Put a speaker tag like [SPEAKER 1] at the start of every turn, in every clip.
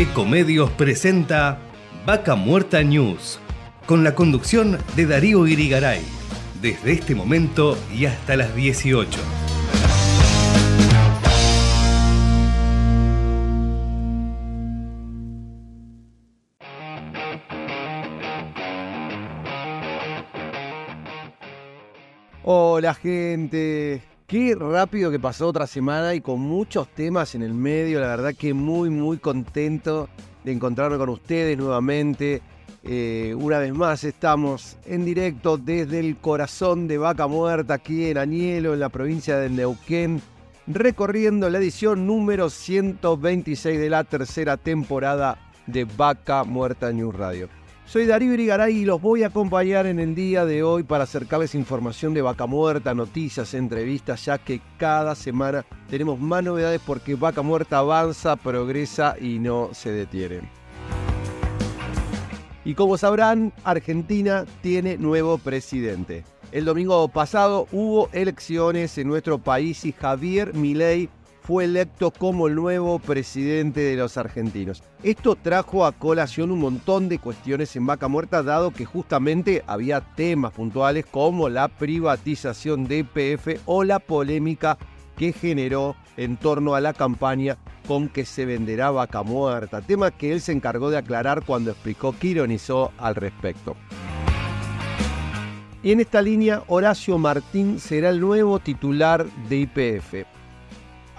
[SPEAKER 1] Ecomedios presenta Vaca Muerta News, con la conducción de Darío Irigaray, desde este momento y hasta las 18.
[SPEAKER 2] Hola gente, qué rápido que pasó otra semana y con muchos temas en el medio, la verdad que muy muy contento de encontrarme con ustedes nuevamente. Eh, una vez más estamos en directo desde el corazón de Vaca Muerta aquí en Añelo, en la provincia de Neuquén, recorriendo la edición número 126 de la tercera temporada de Vaca Muerta News Radio. Soy Darío Irigaray y los voy a acompañar en el día de hoy para acercarles información de Vaca Muerta, noticias, entrevistas, ya que cada semana tenemos más novedades porque Vaca Muerta avanza, progresa y no se detiene. Y como sabrán, Argentina tiene nuevo presidente. El domingo pasado hubo elecciones en nuestro país y Javier Milei fue electo como el nuevo presidente de los argentinos. Esto trajo a colación un montón de cuestiones en Vaca Muerta, dado que justamente había temas puntuales como la privatización de IPF o la polémica que generó en torno a la campaña con que se venderá Vaca Muerta, tema que él se encargó de aclarar cuando explicó que ironizó al respecto. Y en esta línea, Horacio Martín será el nuevo titular de IPF.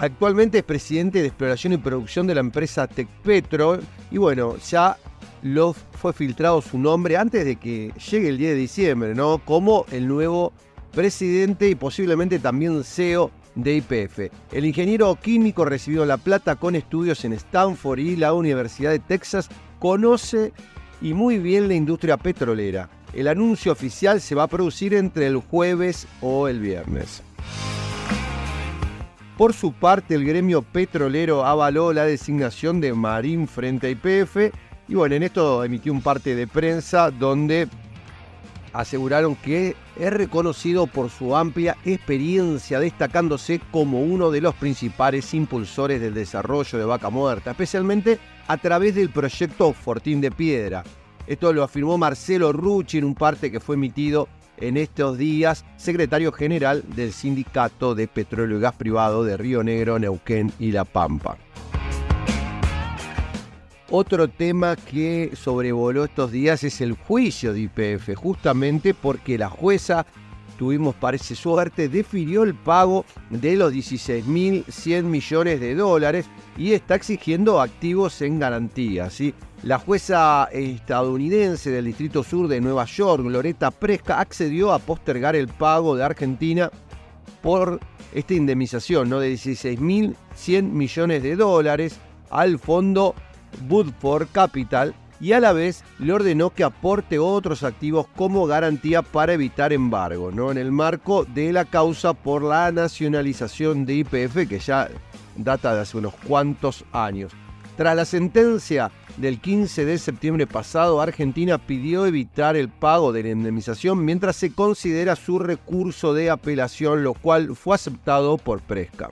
[SPEAKER 2] Actualmente es presidente de exploración y producción de la empresa Tecpetro y bueno, ya lo fue filtrado su nombre antes de que llegue el 10 de diciembre, ¿no? Como el nuevo presidente y posiblemente también CEO de IPF. El ingeniero químico recibió la plata con estudios en Stanford y la Universidad de Texas conoce y muy bien la industria petrolera. El anuncio oficial se va a producir entre el jueves o el viernes. Por su parte, el gremio petrolero avaló la designación de Marín frente a IPF y bueno, en esto emitió un parte de prensa donde aseguraron que es reconocido por su amplia experiencia, destacándose como uno de los principales impulsores del desarrollo de Vaca Muerta, especialmente a través del proyecto Fortín de Piedra. Esto lo afirmó Marcelo Rucci en un parte que fue emitido en estos días secretario general del Sindicato de Petróleo y Gas Privado de Río Negro, Neuquén y La Pampa. Otro tema que sobrevoló estos días es el juicio de IPF, justamente porque la jueza, tuvimos parece suerte, definió el pago de los 16.100 millones de dólares y está exigiendo activos en garantía. ¿sí? La jueza estadounidense del Distrito Sur de Nueva York, Loretta Presca, accedió a postergar el pago de Argentina por esta indemnización ¿no? de 16.100 millones de dólares al fondo Woodford Capital y a la vez le ordenó que aporte otros activos como garantía para evitar embargo, ¿no? en el marco de la causa por la nacionalización de IPF que ya data de hace unos cuantos años. Tras la sentencia del 15 de septiembre pasado, Argentina pidió evitar el pago de la indemnización mientras se considera su recurso de apelación, lo cual fue aceptado por Presca.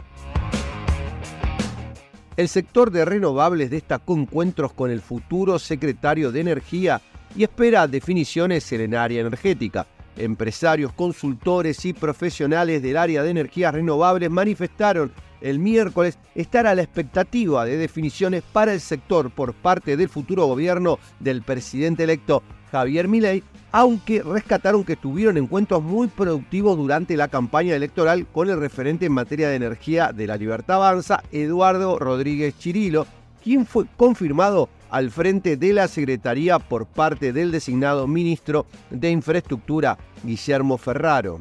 [SPEAKER 2] El sector de renovables destacó encuentros con el futuro secretario de Energía y espera definiciones en el área energética. Empresarios, consultores y profesionales del área de energías renovables manifestaron el miércoles estar a la expectativa de definiciones para el sector por parte del futuro gobierno del presidente electo Javier Milei, aunque rescataron que tuvieron encuentros muy productivos durante la campaña electoral con el referente en materia de energía de la Libertad Avanza, Eduardo Rodríguez Chirilo, quien fue confirmado al frente de la Secretaría por parte del designado ministro de Infraestructura, Guillermo Ferraro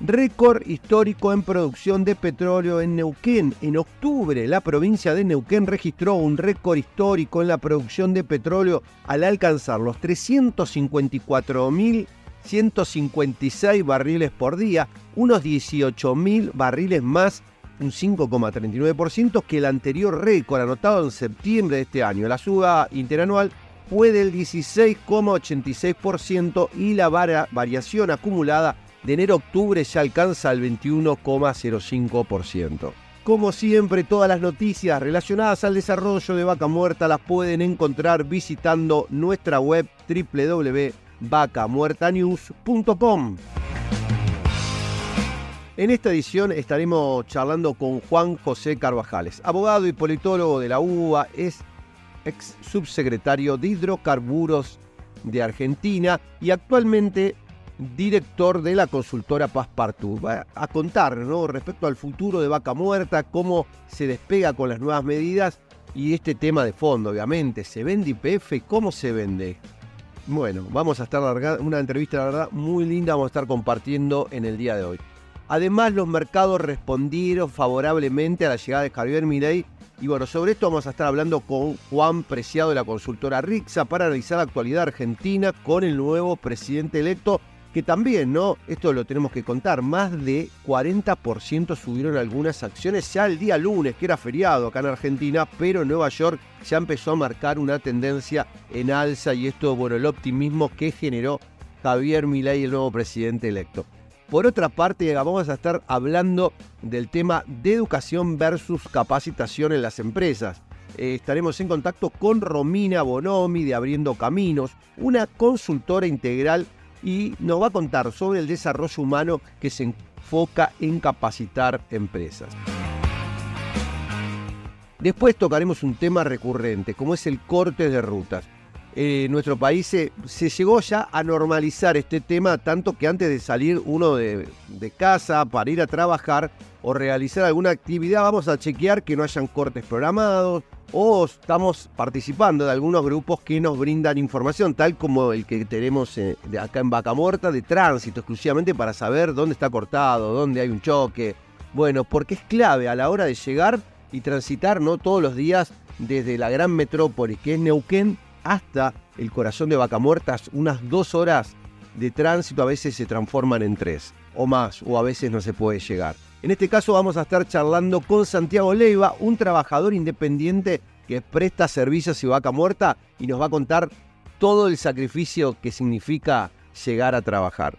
[SPEAKER 2] récord histórico en producción de petróleo en Neuquén. En octubre, la provincia de Neuquén registró un récord histórico en la producción de petróleo al alcanzar los 354.156 barriles por día, unos 18.000 barriles más, un 5,39% que el anterior récord anotado en septiembre de este año. La suba interanual fue del 16,86% y la variación acumulada de enero a octubre ya alcanza el 21,05%. como siempre, todas las noticias relacionadas al desarrollo de Vaca Muerta las pueden encontrar visitando nuestra web www.vacamuertanews.com. En esta edición estaremos charlando con Juan José Carvajales, abogado y politólogo de la UBA, es ex subsecretario de Hidrocarburos de Argentina y actualmente director de la consultora Passepartout. Va a contar ¿no? respecto al futuro de Vaca Muerta, cómo se despega con las nuevas medidas y este tema de fondo, obviamente. ¿Se vende IPF? ¿Cómo se vende? Bueno, vamos a estar una entrevista, la verdad, muy linda, vamos a estar compartiendo en el día de hoy. Además, los mercados respondieron favorablemente a la llegada de Javier Milei y bueno, sobre esto vamos a estar hablando con Juan Preciado de la consultora Rixa para analizar la actualidad argentina con el nuevo presidente electo que también, ¿no? Esto lo tenemos que contar, más de 40% subieron algunas acciones ya el día lunes, que era feriado acá en Argentina, pero Nueva York ya empezó a marcar una tendencia en alza y esto, bueno, el optimismo que generó Javier Milei, el nuevo presidente electo. Por otra parte, vamos a estar hablando del tema de educación versus capacitación en las empresas. Eh, estaremos en contacto con Romina Bonomi de Abriendo Caminos, una consultora integral y nos va a contar sobre el desarrollo humano que se enfoca en capacitar empresas. Después tocaremos un tema recurrente, como es el corte de rutas. En nuestro país se, llegó ya a normalizar este tema, tanto que antes de salir uno de casa para ir a trabajar o realizar alguna actividad, vamos a chequear que no hayan cortes programados, o estamos participando de algunos grupos que nos brindan información, tal como el que tenemos eh, acá en Vaca Muerta, de tránsito exclusivamente para saber dónde está cortado, dónde hay un choque. Bueno, porque es clave a la hora de llegar y transitar no todos los días desde la gran metrópoli que es Neuquén hasta el corazón de Vaca Muerta, unas dos horas de tránsito a veces se transforman en tres o más, o a veces no se puede llegar. En este caso vamos a estar charlando con Santiago Leiva, un trabajador independiente que presta servicios y vaca muerta y nos va a contar todo el sacrificio que significa llegar a trabajar.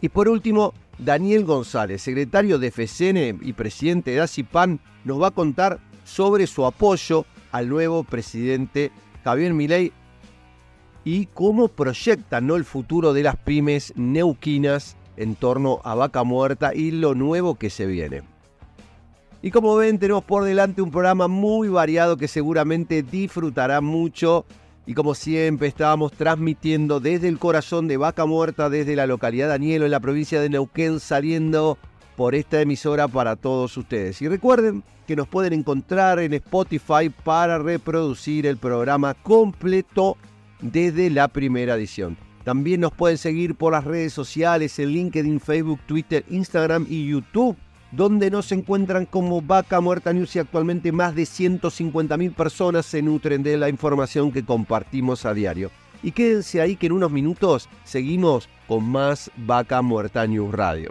[SPEAKER 2] Y por último, Daniel González, secretario de FCN y presidente de ACIPAN, nos va a contar sobre su apoyo al nuevo presidente Javier Milei y cómo proyecta ¿no? el futuro de las pymes neuquinas en torno a Vaca Muerta y lo nuevo que se viene. Y como ven, tenemos por delante un programa muy variado que seguramente disfrutará mucho. Y como siempre, estábamos transmitiendo desde el corazón de Vaca Muerta, desde la localidad de Danielo, en la provincia de Neuquén, saliendo por esta emisora para todos ustedes. Y recuerden que nos pueden encontrar en Spotify para reproducir el programa completo desde la primera edición. También nos pueden seguir por las redes sociales, en LinkedIn, Facebook, Twitter, Instagram y YouTube, donde nos encuentran como Vaca Muerta News y actualmente más de 150.000 personas se nutren de la información que compartimos a diario. Y quédense ahí que en unos minutos seguimos con más Vaca Muerta News Radio.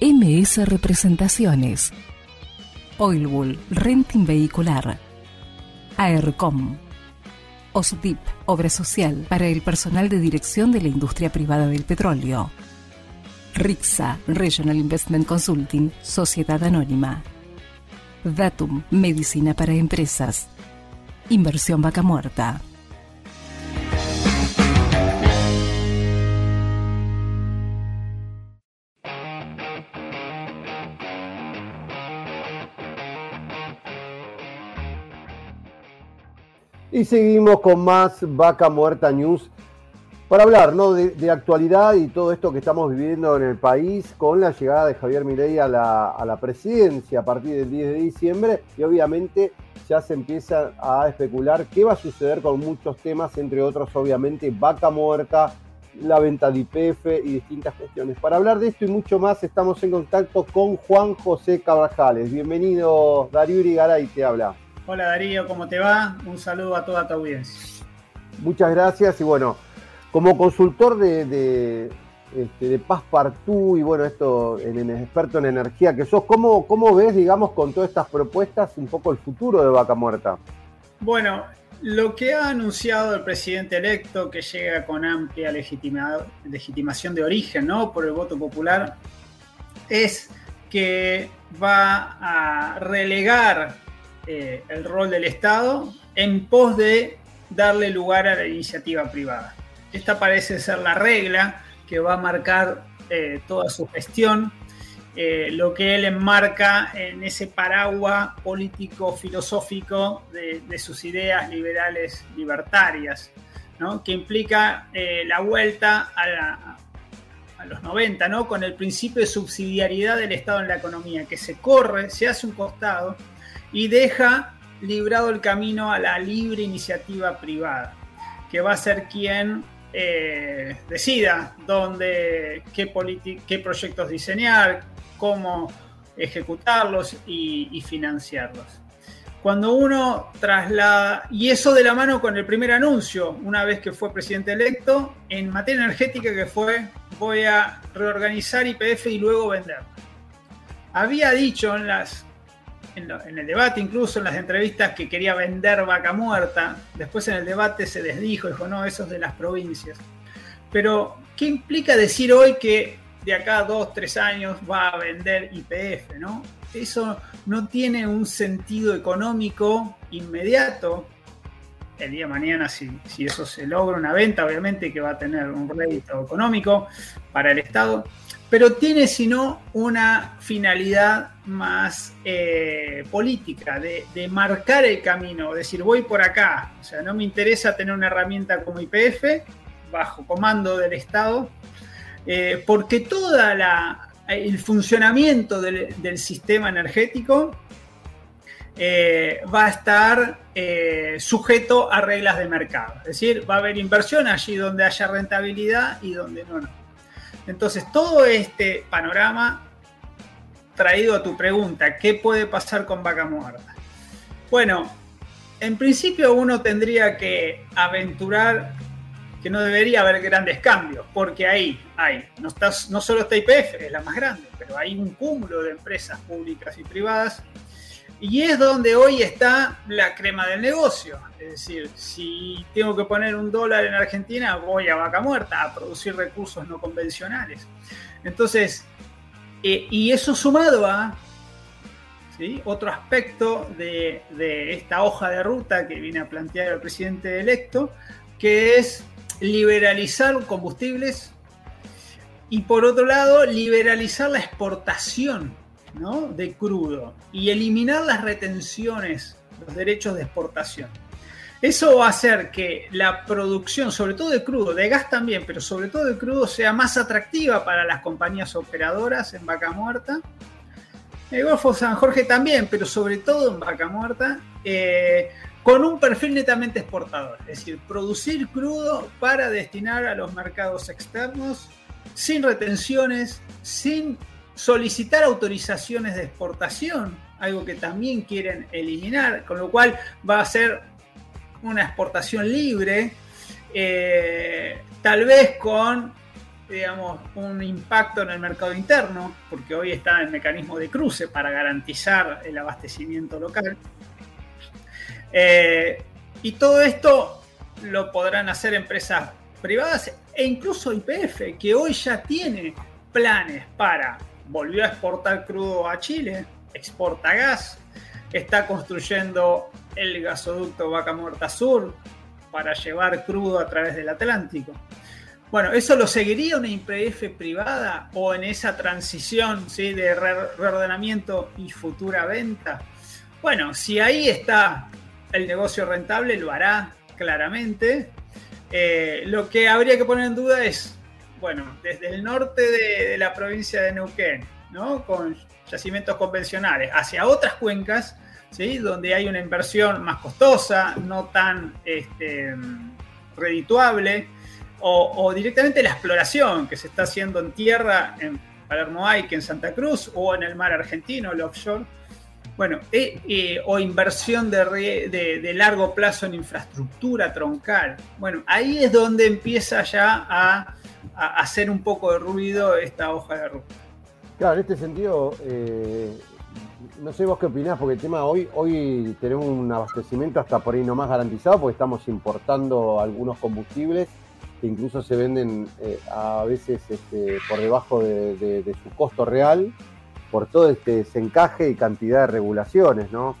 [SPEAKER 3] MS Representaciones. Oilbull Renting Vehicular. AERCOM. OSDIP, Obra Social para el personal de dirección de la industria privada del petróleo. RIXA, Regional Investment Consulting, Sociedad Anónima. Datum, Medicina para Empresas. Inversión Vaca Muerta.
[SPEAKER 2] Y seguimos con más Vaca Muerta News. para hablar ¿no? de, actualidad y todo esto que estamos viviendo en el país con la llegada de Javier Milei a la, a la presidencia a partir del 10 de diciembre y obviamente ya se empieza a especular qué va a suceder con muchos temas, entre otros obviamente vaca muerta, la venta de IPF y distintas cuestiones. Para hablar de esto y mucho más estamos en contacto con Juan José Cabrajales. Bienvenido Darío Irigaray, te habla.
[SPEAKER 4] Hola Darío, ¿cómo te va? Un saludo a toda tu audiencia.
[SPEAKER 2] Muchas gracias y bueno, como consultor de, de, este, de y bueno, esto, en, experto en energía que sos, ¿cómo, ¿cómo ves, digamos, con todas estas propuestas un poco el futuro de Vaca Muerta?
[SPEAKER 4] Bueno, lo que ha anunciado el presidente electo, que llega con amplia legitimación de origen ¿no? por el voto popular, es que va a relegar eh, el rol del Estado en pos de darle lugar a la iniciativa privada. Esta parece ser la regla que va a marcar eh, toda su gestión, eh, lo que él enmarca en ese paraguas político-filosófico de, sus ideas liberales libertarias, que implica la vuelta a, a, los 90, ¿no? con el principio de subsidiariedad del Estado en la economía, que se corre, se hace un costado y deja librado el camino a la libre iniciativa privada, que va a ser quien eh, decida dónde, qué, qué proyectos diseñar, cómo ejecutarlos y, financiarlos. Cuando uno traslada, y eso de la mano con el primer anuncio, una vez que fue presidente electo, en materia energética que fue, voy a reorganizar IPF y luego vender. Había dicho en las en, el debate, incluso en las entrevistas, que quería vender vaca muerta. Después en el debate se desdijo, dijo, no, eso es de las provincias. Pero, ¿qué implica decir hoy que de acá a dos, tres años va a vender IPF? ¿no? Eso no tiene un sentido económico inmediato. El día de mañana, si, si eso se logra una venta, obviamente que va a tener un rédito económico para el Estado pero tiene sino una finalidad más eh, política, de, marcar el camino, decir, voy por acá, o sea, no me interesa tener una herramienta como IPF bajo comando del Estado, eh, porque todo el funcionamiento del, sistema energético eh, va a estar sujeto a reglas de mercado, es decir, va a haber inversión allí donde haya rentabilidad y donde no. Entonces, todo este panorama traído a tu pregunta, ¿qué puede pasar con vaca muerta? Bueno, en principio uno tendría que aventurar que no debería haber grandes cambios, porque ahí hay, no, no solo está IPF, es la más grande, pero hay un cúmulo de empresas públicas y privadas y es donde hoy está la crema del negocio. Es decir, si tengo que poner un dólar en Argentina, voy a vaca muerta a producir recursos no convencionales. Entonces, eh, y eso sumado a otro aspecto de, de, esta hoja de ruta que viene a plantear el presidente electo, que es liberalizar combustibles y por otro lado, liberalizar la exportación de crudo y eliminar las retenciones, los derechos de exportación. Eso va a hacer que la producción, sobre todo de crudo, de gas también, pero sobre todo de crudo, sea más atractiva para las compañías operadoras en Vaca Muerta. El Golfo San Jorge también, pero sobre todo en Vaca Muerta, eh, con un perfil netamente exportador. Es decir, producir crudo para destinar a los mercados externos sin retenciones, sin solicitar autorizaciones de exportación, algo que también quieren eliminar, con lo cual va a ser una exportación libre, eh, tal vez con digamos, un impacto en el mercado interno, porque hoy está el mecanismo de cruce para garantizar el abastecimiento local. Eh, y todo esto lo podrán hacer empresas privadas e incluso IPF, que hoy ya tiene planes para volvió a exportar crudo a Chile, exporta gas, está construyendo el gasoducto Vaca Muerta Sur para llevar crudo a través del Atlántico. Bueno, ¿eso lo seguiría una IPF privada o en esa transición ¿sí? de reordenamiento y futura venta? Bueno, si ahí está el negocio rentable, lo hará claramente. Eh, lo que habría que poner en duda es, bueno, desde el norte de, la provincia de Neuquén, ¿no? Con yacimientos convencionales, hacia otras cuencas. Donde hay una inversión más costosa, no tan este, redituable, o, directamente la exploración que se está haciendo en tierra en Palermo que en Santa Cruz, o en el mar argentino, el offshore. Bueno, eh, eh, o inversión de, largo plazo en infraestructura troncal. Bueno, ahí es donde empieza ya a, hacer un poco de ruido esta hoja de ruta.
[SPEAKER 5] Claro, en este sentido, eh, no sé vos qué opinás, porque el tema hoy, hoy tenemos un abastecimiento hasta por ahí no más garantizado, porque estamos importando algunos combustibles que incluso se venden eh, a veces este, por debajo de, su costo real, por todo este desencaje y cantidad de regulaciones, ¿no?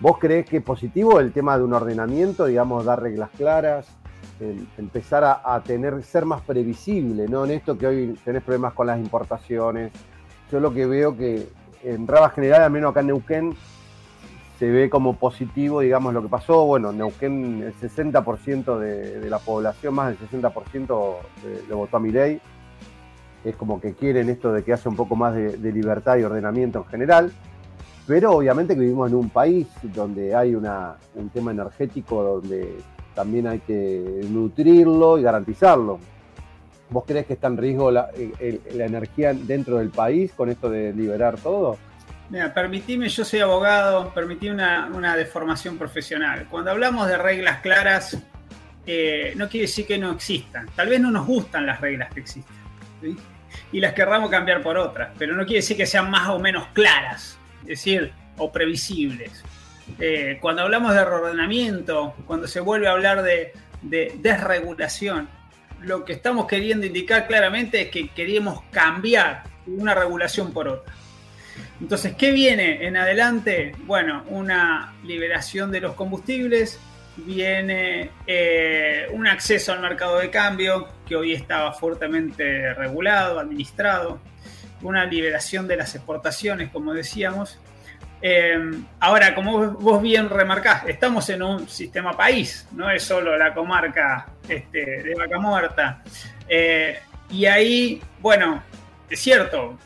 [SPEAKER 5] ¿Vos creés que es positivo el tema de un ordenamiento, digamos, dar reglas claras, empezar a, tener, ser más previsible, ¿no? En esto que hoy tenés problemas con las importaciones. Yo lo que veo que en Raba General, al menos acá en Neuquén, se ve como positivo, digamos, lo que pasó. Bueno, Neuquén, el 60% de, la población, más del 60% le votó a Milei. Es como que quieren esto de que haya un poco más de, libertad y ordenamiento en general. Pero obviamente que vivimos en un país donde hay un tema energético donde también hay que nutrirlo y garantizarlo. ¿Vos crees que está en riesgo la, energía dentro del país con esto de liberar todo?
[SPEAKER 4] Mira, permitime, yo soy abogado, permití una, deformación profesional. Cuando hablamos de reglas claras, eh, no quiere decir que no existan. Tal vez no nos gustan las reglas que existen. Y las querramos cambiar por otras, pero no quiere decir que sean más o menos claras, es decir, o previsibles. Eh, cuando hablamos de reordenamiento, cuando se vuelve a hablar de desregulación, lo que estamos queriendo indicar claramente es que queremos cambiar una regulación por otra. Entonces, ¿qué viene en adelante? Bueno, una liberación de los combustibles, viene eh, un acceso al mercado de cambio que hoy estaba fuertemente regulado, administrado, una liberación de las exportaciones, como decíamos. Eh, ahora, como vos bien remarcás, estamos en un sistema país, no es solo la comarca este, de Vaca Muerta. Eh, y ahí, bueno, es cierto,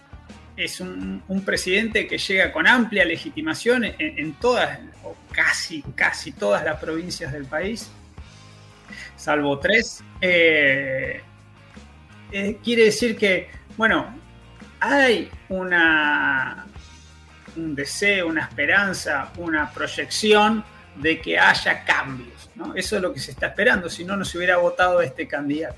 [SPEAKER 4] es un, presidente que llega con amplia legitimación en, todas, o casi, casi todas las provincias del país, salvo tres. Eh, eh, quiere decir que, bueno, hay una, un deseo, una esperanza, una proyección de que haya cambios. Eso es lo que se está esperando, si no, no se hubiera votado este candidato.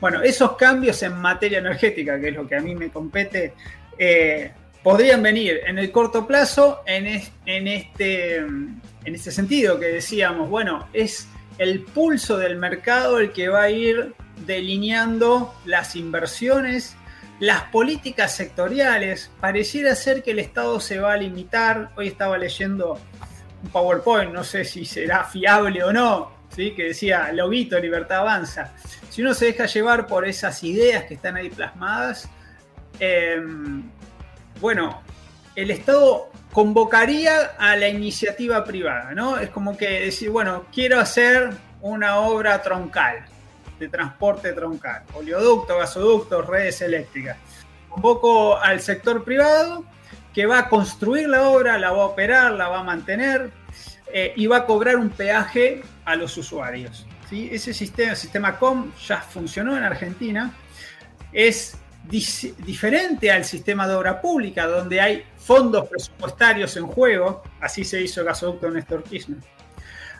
[SPEAKER 4] Bueno, esos cambios en materia energética, que es lo que a mí me compete, eh, podrían venir en el corto plazo en, este, en este sentido que decíamos, bueno, es el pulso del mercado el que va a ir delineando las inversiones, las políticas sectoriales. Pareciera ser que el Estado se va a limitar. Hoy estaba leyendo un PowerPoint, no sé si será fiable o no, ¿sí? que decía, Lobito, libertad avanza. Si uno se deja llevar por esas ideas que están ahí plasmadas, Em, bueno, el Estado convocaría a la iniciativa privada, ¿no? Es como que decir, bueno, quiero hacer una obra troncal, de transporte troncal, oleoducto, gasoductos, redes eléctricas. Convoco al sector privado que va a construir la obra, la va a operar, la va a mantener eh, y va a cobrar un peaje a los usuarios. ¿sí? Ese sistema, el sistema COM, ya funcionó en Argentina. Es diferente al sistema de obra pública, donde hay fondos presupuestarios en juego, así se hizo el gasoducto Néstor Kirchner.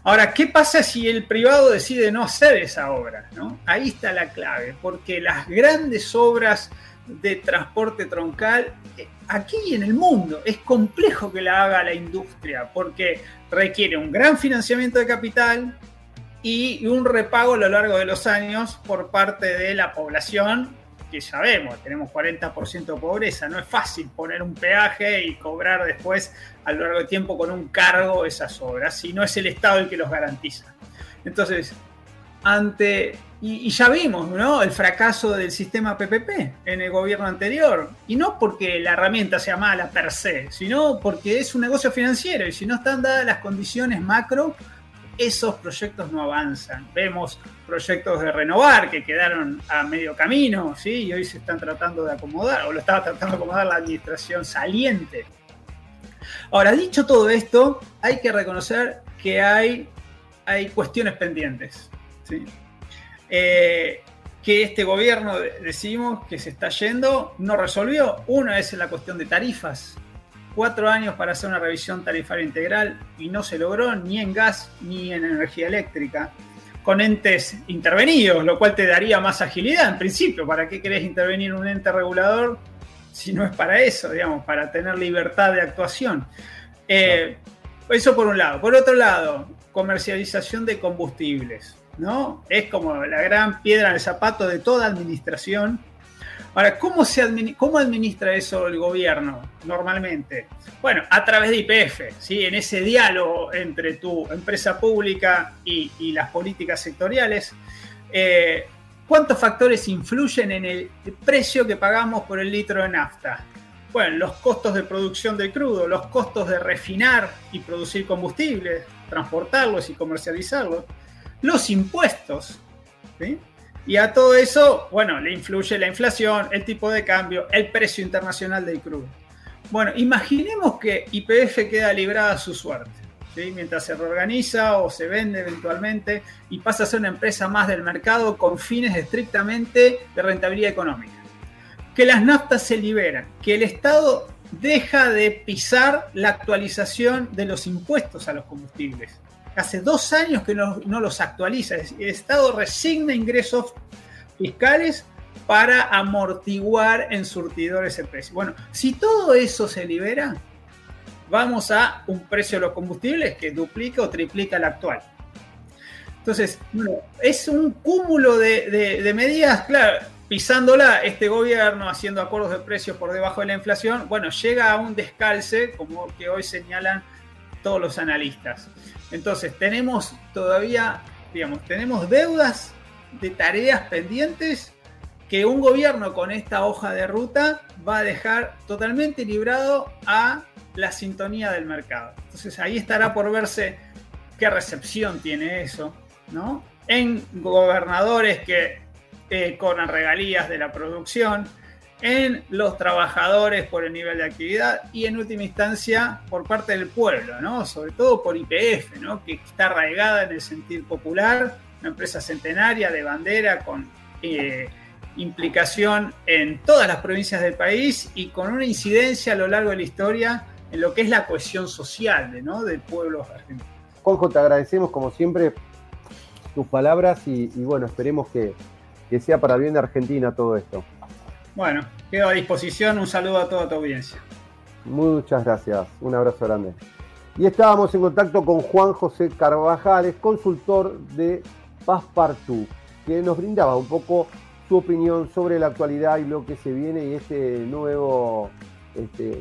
[SPEAKER 4] Ahora, ¿qué pasa si el privado decide no hacer esa obra? ¿no? Ahí está la clave, porque las grandes obras de transporte troncal, eh, aquí en el mundo, es complejo que la haga la industria, porque requiere un gran financiamiento de capital y un repago a lo largo de los años por parte de la población que sabemos, tenemos 40% de pobreza, no es fácil poner un peaje y cobrar después a lo largo del tiempo con un cargo esas obras, si no es el Estado el que los garantiza. Entonces, ante, y, ya vimos, ¿no? El fracaso del sistema PPP en el gobierno anterior, y no porque la herramienta sea mala per se, sino porque es un negocio financiero y si no están dadas las condiciones macro, esos proyectos no avanzan. Vemos proyectos de renovar que quedaron a medio camino, ¿sí? Y hoy se están tratando de acomodar, o lo estaba tratando de acomodar la administración saliente. Ahora, dicho todo esto, hay que reconocer que hay, hay cuestiones pendientes. ¿sí? Eh, que este gobierno, decimos, que se está yendo, no resolvió. Una es la cuestión de tarifas. Cuatro años para hacer una revisión tarifaria integral y no se logró ni en gas ni en energía eléctrica, con entes intervenidos, lo cual te daría más agilidad en principio. ¿Para qué querés intervenir un ente regulador si no es para eso, digamos, para tener libertad de actuación? Eh, eso por un lado. Por otro lado, comercialización de combustibles. ¿no? Es como la gran piedra en el zapato de toda administración. Ahora, ¿cómo, se administra eso el gobierno normalmente? Bueno, a través de IPF, ¿sí? en ese diálogo entre tu empresa pública y, las políticas sectoriales. Eh, ¿Cuántos factores influyen en el precio que pagamos por el litro de nafta? Bueno, los costos de producción de crudo, los costos de refinar y producir combustible, transportarlos y comercializarlos, los impuestos. Y a todo eso, bueno, le influye la inflación, el tipo de cambio, el precio internacional del crudo. Bueno, imaginemos que IPF queda librada a su suerte, mientras se reorganiza o se vende eventualmente y pasa a ser una empresa más del mercado con fines estrictamente de rentabilidad económica. Que las naftas se liberan, que el Estado deja de pisar la actualización de los impuestos a los combustibles hace dos años que no, los actualiza. El Estado resigna ingresos fiscales para amortiguar en surtidores el precio. Bueno, si todo eso se libera, vamos a un precio de los combustibles que duplica o triplica el actual. Entonces, es un cúmulo de, de, medidas, claro, pisándola este gobierno, haciendo acuerdos de precios por debajo de la inflación, bueno, llega a un descalce, como que hoy señalan todos los analistas. Entonces, tenemos todavía, digamos, tenemos deudas de tareas pendientes que un gobierno con esta hoja de ruta va a dejar totalmente librado a la sintonía del mercado. Entonces ahí estará por verse qué recepción tiene eso, ¿no? En gobernadores que eh, cobran regalías de la producción, en los trabajadores por el nivel de actividad y en última instancia por parte del pueblo, ¿no? sobre todo por IPF, ¿no? que está arraigada en el sentir popular, una empresa centenaria de bandera con eh, implicación en todas las provincias del país y con una incidencia a lo largo de la historia en lo que es la cohesión social ¿no? del pueblo argentino.
[SPEAKER 5] Juanjo, te agradecemos como siempre tus palabras y, bueno, esperemos que, que sea para bien de Argentina todo esto.
[SPEAKER 4] Bueno, quedo a disposición. Un saludo a toda tu audiencia.
[SPEAKER 5] Muchas gracias. Un abrazo grande. Y estábamos en contacto con Juan José Carvajales, consultor de Passepartout, que nos brindaba un poco su opinión sobre la actualidad y lo que se viene y este nuevo este,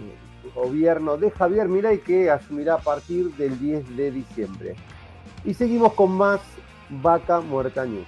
[SPEAKER 5] gobierno de Javier Milei que asumirá a partir del 10 de diciembre. Y seguimos con más Vaca Muerta News.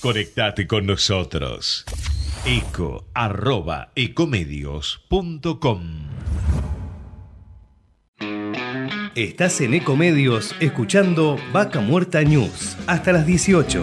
[SPEAKER 6] Conectate con nosotros. Eco arroba ecomedios.com
[SPEAKER 1] Estás en Ecomedios escuchando Vaca Muerta News. Hasta las 18.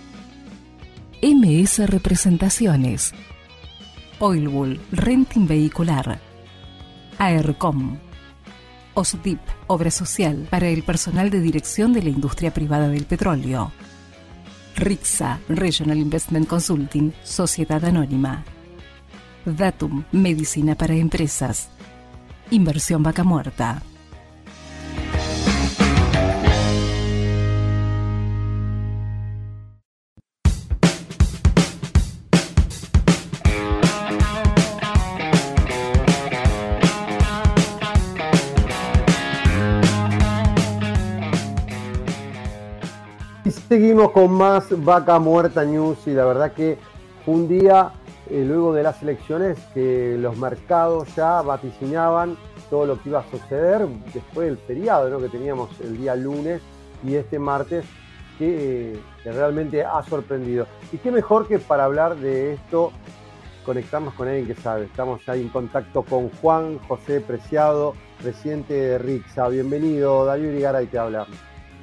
[SPEAKER 3] MS Representaciones. Oilbull Renting Vehicular. AERCOM. OSDIP, Obra Social para el personal de dirección de la industria privada del petróleo. RIXA, Regional Investment Consulting, Sociedad Anónima. Datum, Medicina para Empresas. Inversión Vaca Muerta.
[SPEAKER 5] Seguimos con más Vaca Muerta News y la verdad que un día eh, luego de las elecciones que los mercados ya vaticinaban todo lo que iba a suceder después del feriado ¿no? que teníamos el día lunes y este martes que, que, realmente ha sorprendido. Y qué mejor que para hablar de esto conectarnos con alguien que sabe. Estamos ya en contacto con Juan José Preciado, presidente de RIXA. Bienvenido, Darío Irigaray te habla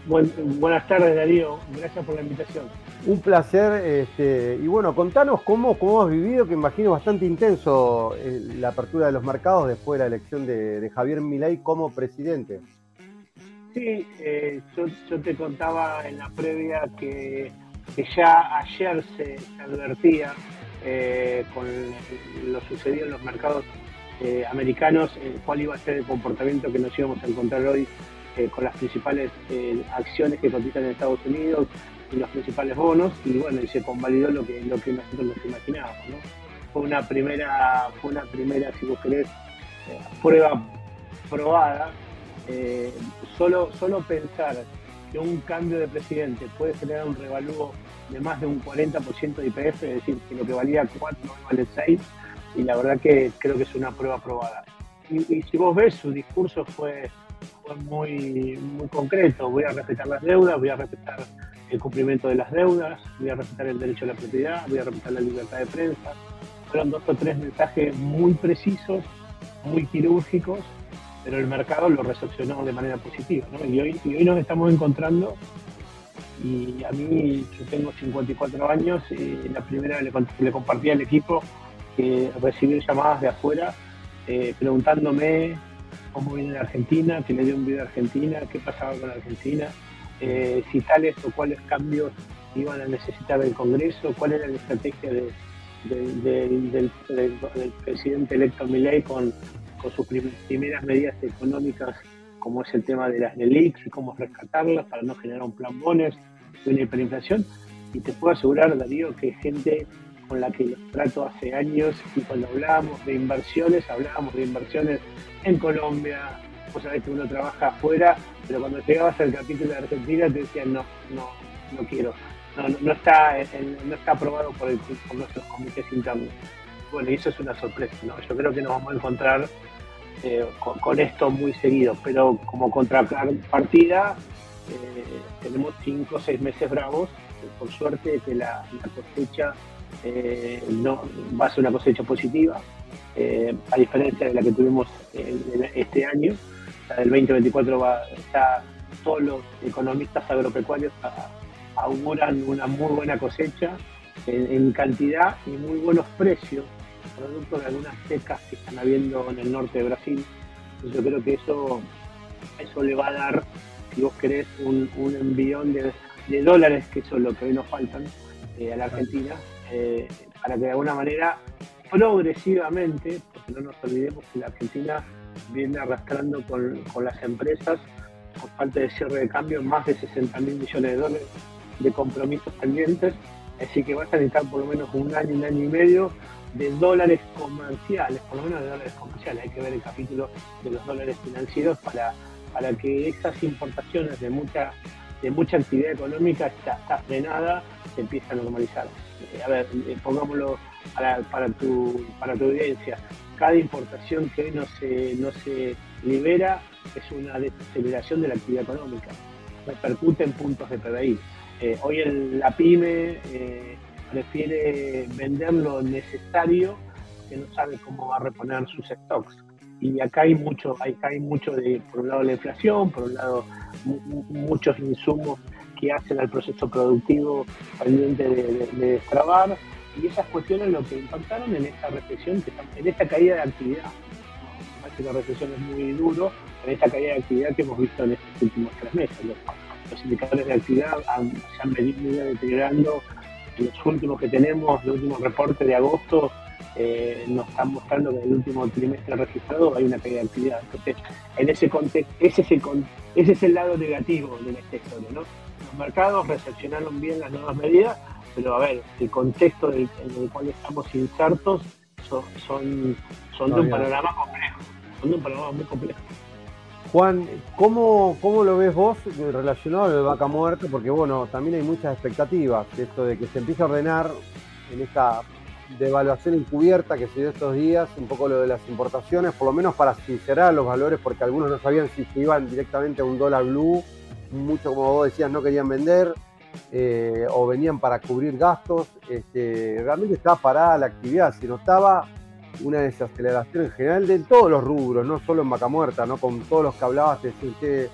[SPEAKER 7] buenas tardes, Darío. Gracias por la invitación.
[SPEAKER 5] Un placer. Este, y bueno, contanos cómo, cómo has vivido, que imagino bastante intenso eh, la apertura de los mercados después de la elección de, Javier Milei como presidente.
[SPEAKER 7] Sí, eh, yo, te contaba en la previa que, ya ayer se, advertía eh, con lo sucedido en los mercados americanos cuál iba a ser el comportamiento que nos íbamos a encontrar hoy eh, con las principales eh, acciones que cotizan en Estados Unidos y los principales bonos, y bueno, y se convalidó lo que, lo que nosotros nos imaginábamos. Fue una primera, fue una primera, si vos querés, eh, prueba probada. solo, solo pensar que un cambio de presidente puede generar un revalúo de más de un 40% de IPF, es decir, que lo que valía 4 vale 6, y la verdad que creo que es una prueba probada. y si vos ves, su discurso fue fue muy, muy concreto. Voy a respetar las deudas, voy a respetar el cumplimiento de las deudas, voy a respetar el derecho a la propiedad, voy a respetar la libertad de prensa. Fueron dos o tres mensajes muy precisos, muy quirúrgicos, pero el mercado lo recepcionó de manera positiva. Y, hoy, y hoy nos estamos encontrando, y a mí yo tengo 54 años, y la primera le, le compartí al equipo que recibí llamadas de afuera eh, preguntándome cómo viene la Argentina, que le dio un video a Argentina, qué pasaba con Argentina, eh, si tales o cuáles cambios iban a necesitar el Congreso, cuál era la estrategia del, presidente electo Milei con, sus primeras medidas económicas, como es el tema de las LELIX y cómo rescatarlas para no generar un plan bones de una hiperinflación. Y te puedo asegurar, Darío, que gente con la que los trato hace años y cuando hablábamos de inversiones, hablábamos de inversiones en Colombia, vos sabés que uno trabaja afuera, pero cuando llegabas al capítulo de Argentina te decían no, no, no quiero, no, no, está, no está aprobado por, el, por nuestros comités internos. Bueno, y eso es una sorpresa, ¿no? Yo creo que nos vamos a encontrar eh, con, esto muy seguido, pero como contrapartida eh, tenemos cinco o seis meses bravos, por suerte que la, cosecha eh, no, va a ser una cosecha positiva, eh, a diferencia de la que tuvimos este año. el 2024 va, está, todos los economistas agropecuarios auguran una muy buena cosecha en, cantidad y muy buenos precios, producto de algunas secas que están habiendo en el norte de Brasil. yo creo que eso, eso le va a dar, si vos querés, un, envión de, dólares, que es lo que hoy nos faltan eh, a la Argentina, eh, para que de alguna manera, progresivamente, porque no nos olvidemos que la Argentina viene arrastrando con, las empresas por falta de cierre de cambio más de 60 mil millones de dólares de compromisos pendientes, así que vas a necesitar por lo menos un año, un año y medio de dólares comerciales, por lo menos de dólares comerciales, hay que ver el capítulo de los dólares financieros para, para que esas importaciones de mucha, de mucha actividad económica está, frenada, se empiece a normalizar. Eh, a ver, eh, pongámoslo para, tu, para tu audiencia, cada importación que no se, no se libera es una desaceleración de la actividad económica, repercute en puntos de PBI. Eh, hoy el, la pyme prefiere vender lo necesario que no sabe cómo va a reponer sus stocks. Y acá hay mucho, acá hay mucho de, por un lado la inflación, por un lado muchos insumos que hacen al proceso productivo pendiente de, de, destrabar y esas cuestiones lo que impactaron en esta recesión, en esta caída de actividad. Parece que la recesión es muy duro, en esta caída de actividad que hemos visto en estos últimos tres meses. Los, indicadores de actividad se han venido deteriorando los últimos que tenemos, los últimos reportes de agosto, eh, nos están mostrando que en el último trimestre registrado hay una caída de actividad. Entonces, en ese contexto, ese es el, ese es el lado negativo de esta historia, ¿no? Los mercados recepcionaron bien las nuevas medidas, pero a ver, el contexto en el cual estamos insertos son, son, de un panorama complejo, son de un panorama muy complejo.
[SPEAKER 5] Juan, ¿cómo, ¿cómo, lo ves vos relacionado a lo de vaca muerta? Porque bueno, también hay muchas expectativas de esto de que se empiece a ordenar en esta devaluación encubierta que se dio estos días, un poco lo de las importaciones, por lo menos para sincerar los valores, porque algunos no sabían si se iban directamente a un dólar blue, mucho como vos decías no querían vender, eh, o venían para cubrir gastos, este, realmente estaba parada la actividad, se notaba una desaceleración en general de todos los rubros, no solo en Vaca Muerta, ¿no? con todos los que hablabas, te que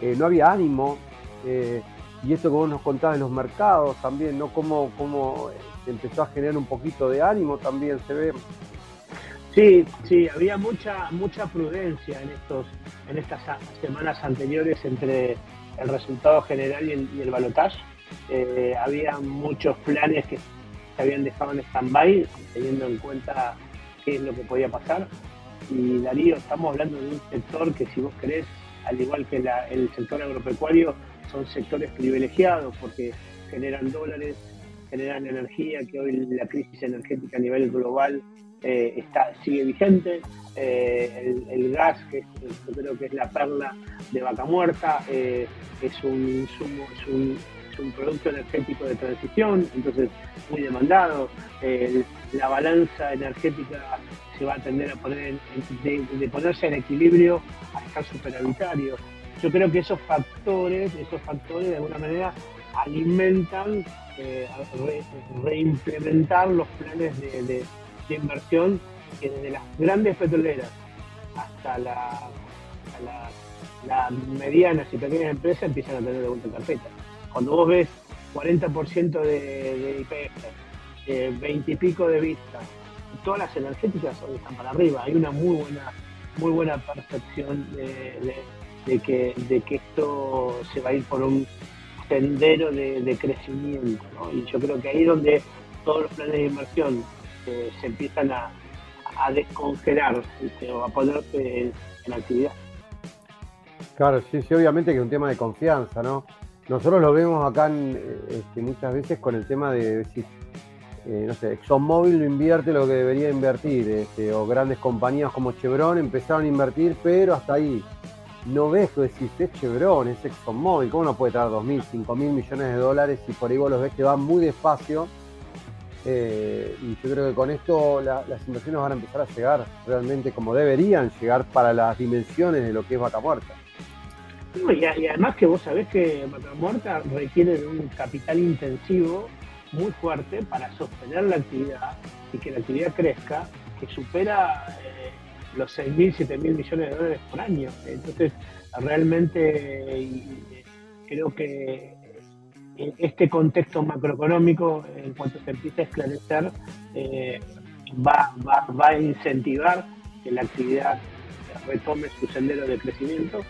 [SPEAKER 5] eh, no había ánimo, eh, y esto que vos nos contabas en los mercados también, ¿no? Cómo, cómo empezó a generar un poquito de ánimo también se ve.
[SPEAKER 7] Sí, sí, había mucha, mucha prudencia en estos, en estas semanas anteriores entre el resultado general y el, y balotaje. Eh, había muchos planes que se habían dejado en stand-by, teniendo en cuenta qué es lo que podía pasar. Y Darío, estamos hablando de un sector que si vos querés, al igual que el sector agropecuario, son sectores privilegiados porque generan dólares, generan energía, que hoy la crisis energética a nivel global eh, está, sigue vigente. Eh, el, gas, que yo creo que es la perla de vaca muerta, eh, es un insumo, es un, es un producto energético de transición, entonces muy demandado la balanza energética se va a tender a poner de, ponerse en equilibrio a estar superavitario. Yo creo que esos factores, esos factores de alguna manera alimentan eh, reimplementar los planes de, inversión que desde las grandes petroleras hasta, la, las medianas y pequeñas empresas empiezan a tener de vuelta en carpeta. Cuando vos ves 40% de, de IPF, 20 y pico de vista. Todas las energéticas hoy están para arriba. Hay una muy buena, muy buena percepción de, que, de que esto se va a ir por un sendero de, crecimiento. Y yo creo que ahí es donde todos los planes de inversión eh, se empiezan a, descongelar o a ponerse en, actividad.
[SPEAKER 5] Claro, sí, sí, obviamente que es un tema de confianza, ¿no? Nosotros lo vemos acá eh, este, muchas veces con el tema de decir, eh, no sé, ExxonMobil no invierte lo que debería invertir, este, o grandes compañías como Chevron empezaron a invertir, pero hasta ahí. No ves que decís, es Chevron, es ExxonMobil, ¿cómo no puede traer 2.000, 5.000 millones de dólares y por ahí vos los ves que van muy despacio? Eh, y yo creo que con esto las inversiones van a empezar a llegar realmente como deberían llegar para las dimensiones de lo que es Vaca Muerta.
[SPEAKER 7] y, además que vos sabés que Vaca Muerta requiere de un capital intensivo muy fuerte para sostener la actividad y que la actividad crezca, que supera eh, los 6.000, 7.000 millones de dólares por año. Entonces, realmente creo que este contexto macroeconómico, en cuanto se empiece a esclarecer, eh, va, va, va a incentivar que la actividad retome su sendero de crecimiento.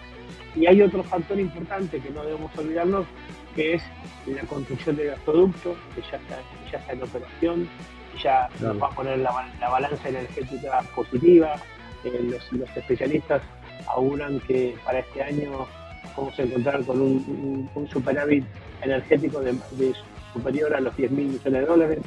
[SPEAKER 7] Y hay otro factor importante que no debemos olvidarnos, que es la construcción de gasoductos, que ya está, ya está en operación, ya nos va a poner la, balanza energética positiva. Eh, los, especialistas auguran que para este año podemos encontrar con un, superávit energético de, superior a los 10 mil millones de dólares.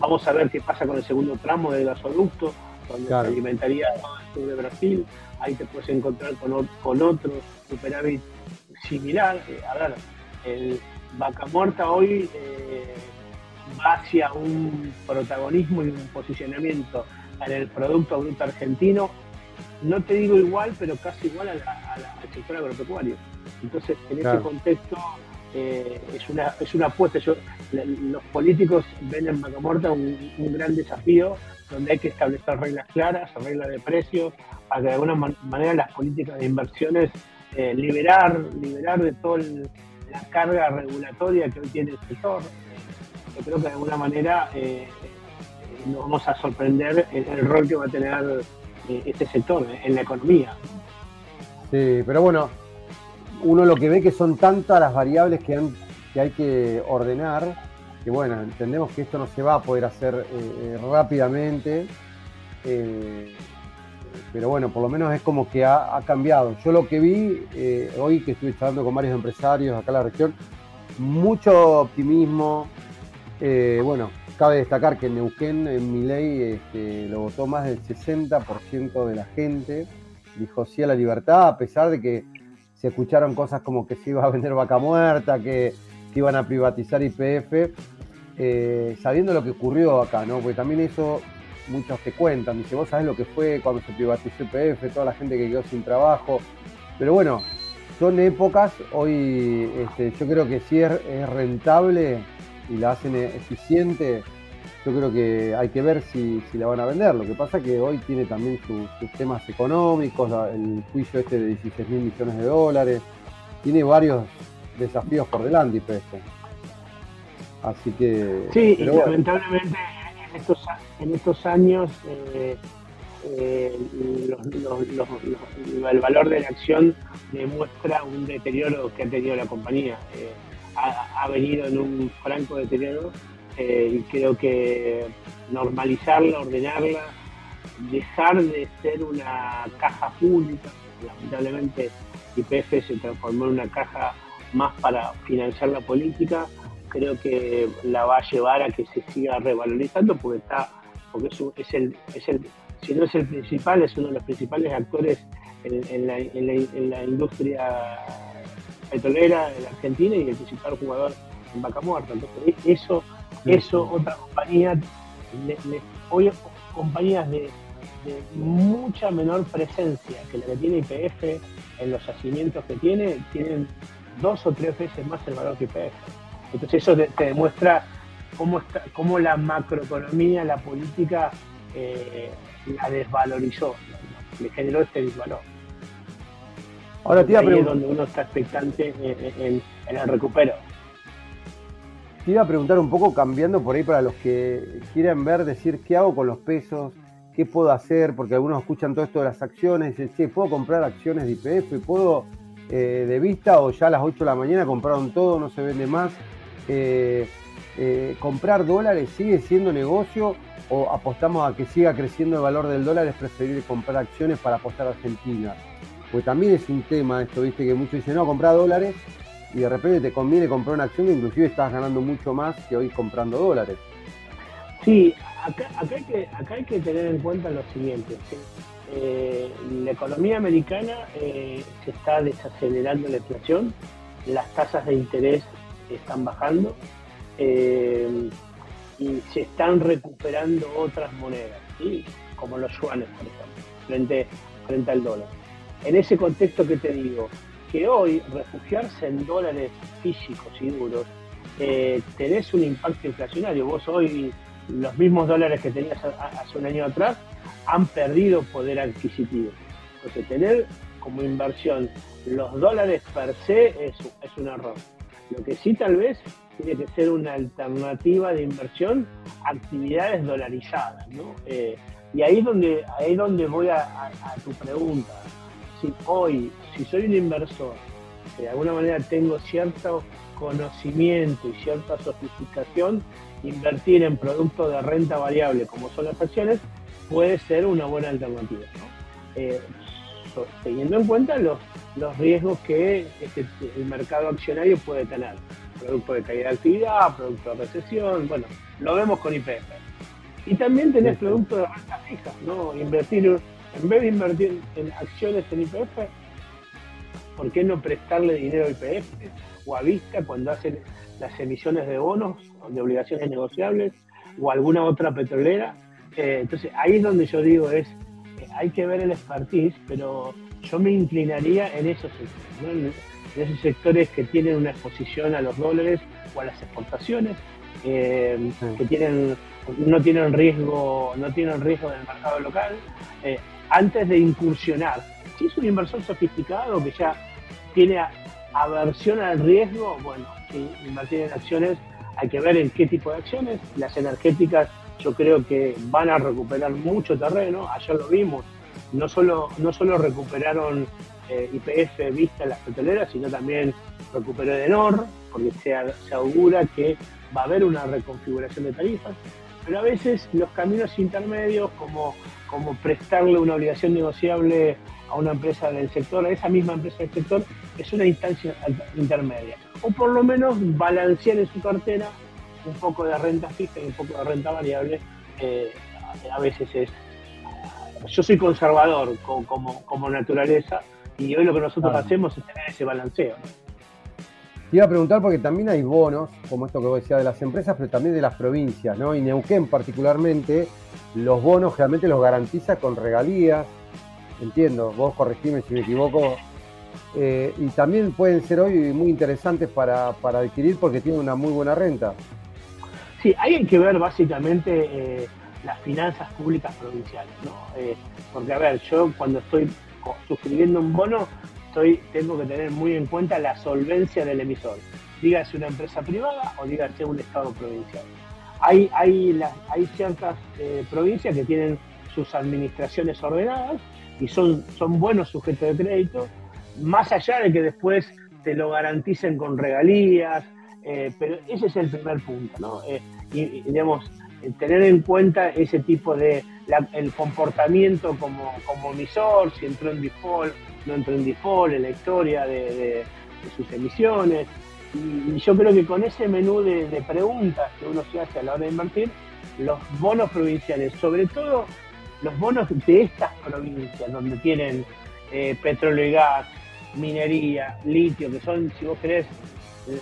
[SPEAKER 7] Vamos a ver qué pasa con el segundo tramo del gasoducto, donde se alimentaría el sur de Brasil. Ahí te puedes encontrar con, con otros superávit similar. Eh, a ver, el Vaca Muerta hoy eh, va hacia un protagonismo y un posicionamiento en el Producto Bruto Argentino, no te digo igual, pero casi igual a la, al sector agropecuario. Entonces, en ese contexto, eh, es, una, es una apuesta. los políticos ven en Macamorta un, un gran desafío donde hay que establecer reglas claras, reglas de precios, para que de alguna manera las políticas de inversiones eh, liberar, liberar de toda la carga regulatoria que hoy tiene el sector. Yo creo que de alguna manera eh, nos vamos a sorprender en el rol que va a tener este sector en la economía.
[SPEAKER 5] Sí, pero bueno, uno lo que ve que son tantas las variables que, que hay que ordenar, que bueno, entendemos que esto no se va a poder hacer eh, eh, rápidamente, pero bueno, por lo menos es como que ha, cambiado. Yo lo que vi hoy que estuve charlando con varios empresarios acá en la región, mucho optimismo, bueno, Cabe destacar que en Neuquén, en mi ley, este, lo votó más del 60% de la gente. Dijo sí a la libertad, a pesar de que se escucharon cosas como que se iba a vender vaca muerta, que, iban a privatizar IPF, eh, sabiendo lo que ocurrió acá, ¿no? Porque también eso muchos te cuentan. Dice, vos sabés lo que fue cuando se privatizó IPF, toda la gente que quedó sin trabajo. Pero bueno, son épocas, hoy este, yo creo que sí es rentable y la hacen eficiente, yo creo que hay que ver si, la van a vender. Lo que pasa que hoy tiene también sus, temas económicos, el juicio este de 16 mil millones de dólares, tiene varios desafíos por delante esto. Así que...
[SPEAKER 7] Sí, y lamentablemente en estos, años eh, eh, el valor de la acción demuestra un deterioro que ha tenido la compañía. Eh, ha, venido en un franco deterioro eh, y creo que normalizarla, ordenarla, dejar de ser una caja pública, lamentablemente IPF se transformó en una caja más para financiar la política, creo que la va a llevar a que se siga revalorizando porque está porque es, el, es el si no es el principal, es uno de los principales actores en, la, en la industria petrolera en la Argentina y el principal jugador en Vaca Muerta. Entonces, eso, eso otra compañía, hoy compañías de, mucha menor presencia que la que tiene IPF en los yacimientos que tiene, tienen dos o tres veces más el valor que IPF. Entonces eso te, demuestra cómo, está, cómo la macroeconomía, la política eh, la desvalorizó, le generó este disvalor.
[SPEAKER 5] Ahora te iba a
[SPEAKER 7] preguntar. donde uno está expectante en, el recupero.
[SPEAKER 5] Te iba a preguntar un poco, cambiando por ahí para los que quieren ver, decir qué hago con los pesos, qué puedo hacer, porque algunos escuchan todo esto de las acciones y dicen, che, ¿puedo comprar acciones de IPF? ¿Puedo eh, de vista o ya a las 8 de la mañana compraron todo, no se vende más? Eh, eh, ¿Comprar dólares sigue siendo negocio o apostamos a que siga creciendo el valor del dólar? Es preferible comprar acciones para apostar a Argentina. Pues también es un tema esto, viste, que muchos dicen, no, comprar dólares y de repente te conviene comprar una acción que inclusive estás ganando mucho más que hoy comprando dólares.
[SPEAKER 7] Sí, acá, hay, que, tener en cuenta lo siguiente. Eh, la economía americana eh, se está desacelerando la inflación, las tasas de interés están bajando eh, y se están recuperando otras monedas, como los yuanes, por ejemplo, frente, frente al dólar. En ese contexto que te digo, que hoy refugiarse en dólares físicos y duros, eh, tenés un impacto inflacionario. Vos hoy los mismos dólares que tenías hace un año atrás han perdido poder adquisitivo. Entonces, tener como inversión los dólares per se es, un error. Lo que sí tal vez tiene que ser una alternativa de inversión actividades dolarizadas. Eh, y ahí es donde, ahí donde voy a tu pregunta si hoy, si soy un inversor, de alguna manera tengo cierto conocimiento y cierta sofisticación, invertir en productos de renta variable como son las acciones puede ser una buena alternativa. Eh, teniendo en cuenta los, los riesgos que este, el mercado accionario puede tener. Producto de caída de actividad, producto de recesión, bueno, lo vemos con IPF. Y también tenés producto de renta fija, ¿no? Invertir, en vez de invertir en acciones en IPF, ¿por qué no prestarle dinero a IPF o a Vista cuando hacen las emisiones de bonos, de obligaciones negociables o alguna otra petrolera? Eh, entonces ahí es donde yo digo, es hay que ver el expertise, pero yo me inclinaría en esos sectores, en esos sectores que tienen una exposición a los dólares o a las exportaciones, eh, que tienen no tienen riesgo, no tienen riesgo del mercado local, eh, antes de incursionar. Si es un inversor sofisticado que ya tiene aversión al riesgo, bueno, si invertir en acciones hay que ver en qué tipo de acciones. Las energéticas yo creo que van a recuperar mucho terreno, ayer lo vimos, no solo, no solo recuperaron eh, IPF Vista las petroleras, sino también recuperó Edenor, porque se, se augura que va a haber una reconfiguración de tarifas, pero a veces los caminos intermedios, como, como prestarle una obligación negociable a una empresa del sector, a esa misma empresa del sector, es una instancia intermedia. O por lo menos balancear en su cartera un poco de renta fija y un poco de renta variable, eh, a veces es... Yo soy conservador como, como, naturaleza y hoy lo que nosotros hacemos es tener ese balanceo.
[SPEAKER 5] Te iba a preguntar porque también hay bonos, como esto que vos decías de las empresas, pero también de las provincias, ¿no? Y Neuquén particularmente, los bonos generalmente los garantiza con regalías, entiendo, vos corregime si me equivoco, eh, y también pueden ser hoy muy interesantes para, para adquirir porque tienen una muy buena renta.
[SPEAKER 7] Sí, hay que ver básicamente eh, las finanzas públicas provinciales, ¿no? Eh, porque, a ver, yo cuando estoy suscribiendo un bono, tengo que tener muy en cuenta la solvencia del emisor, dígase una empresa privada o dígase un Estado provincial. Hay, hay, ciertas eh, provincias que tienen sus administraciones ordenadas y son, son buenos sujetos de crédito, más allá de que después te lo garanticen con regalías, eh, pero ese es el primer punto, ¿no? Eh, y, digamos, eh, tener en cuenta ese tipo de, el comportamiento como, como emisor, si entró en default, no entró en default, en la historia de, sus emisiones. Y, yo creo que con ese menú de, preguntas que uno se hace a la hora de invertir, los bonos provinciales, sobre todo los bonos de estas provincias, donde tienen petróleo y gas, minería, litio, que son, si vos querés,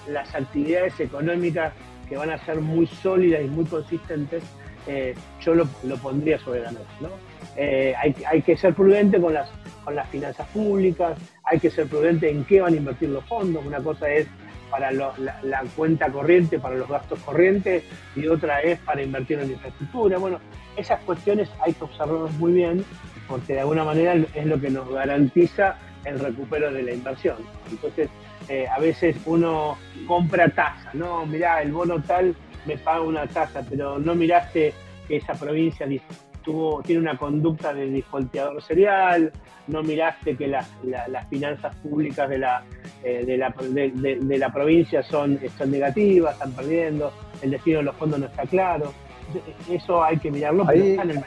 [SPEAKER 7] las actividades económicas que van a ser muy sólidas y muy consistentes, eh, yo lo, pondría sobre la mesa. ¿no? Eh, hay, que ser prudente con las, con las finanzas públicas, hay que ser prudente en qué van a invertir los fondos. Una cosa es para la, cuenta corriente, para los gastos corrientes, y otra es para invertir en infraestructura. Bueno, esas cuestiones hay que observarlas muy bien, porque de alguna manera es lo que nos garantiza el recupero de la inversión. Entonces, eh, a veces uno compra tasa, ¿no? Mirá, el bono tal me paga una tasa, pero no miraste que esa provincia tuvo, tiene una conducta de disfolteador serial, no miraste que las, finanzas públicas de la, eh, de, la, de, la provincia son, son negativas, están perdiendo, el destino de los fondos no está claro. Eso hay que mirarlo, pero está en el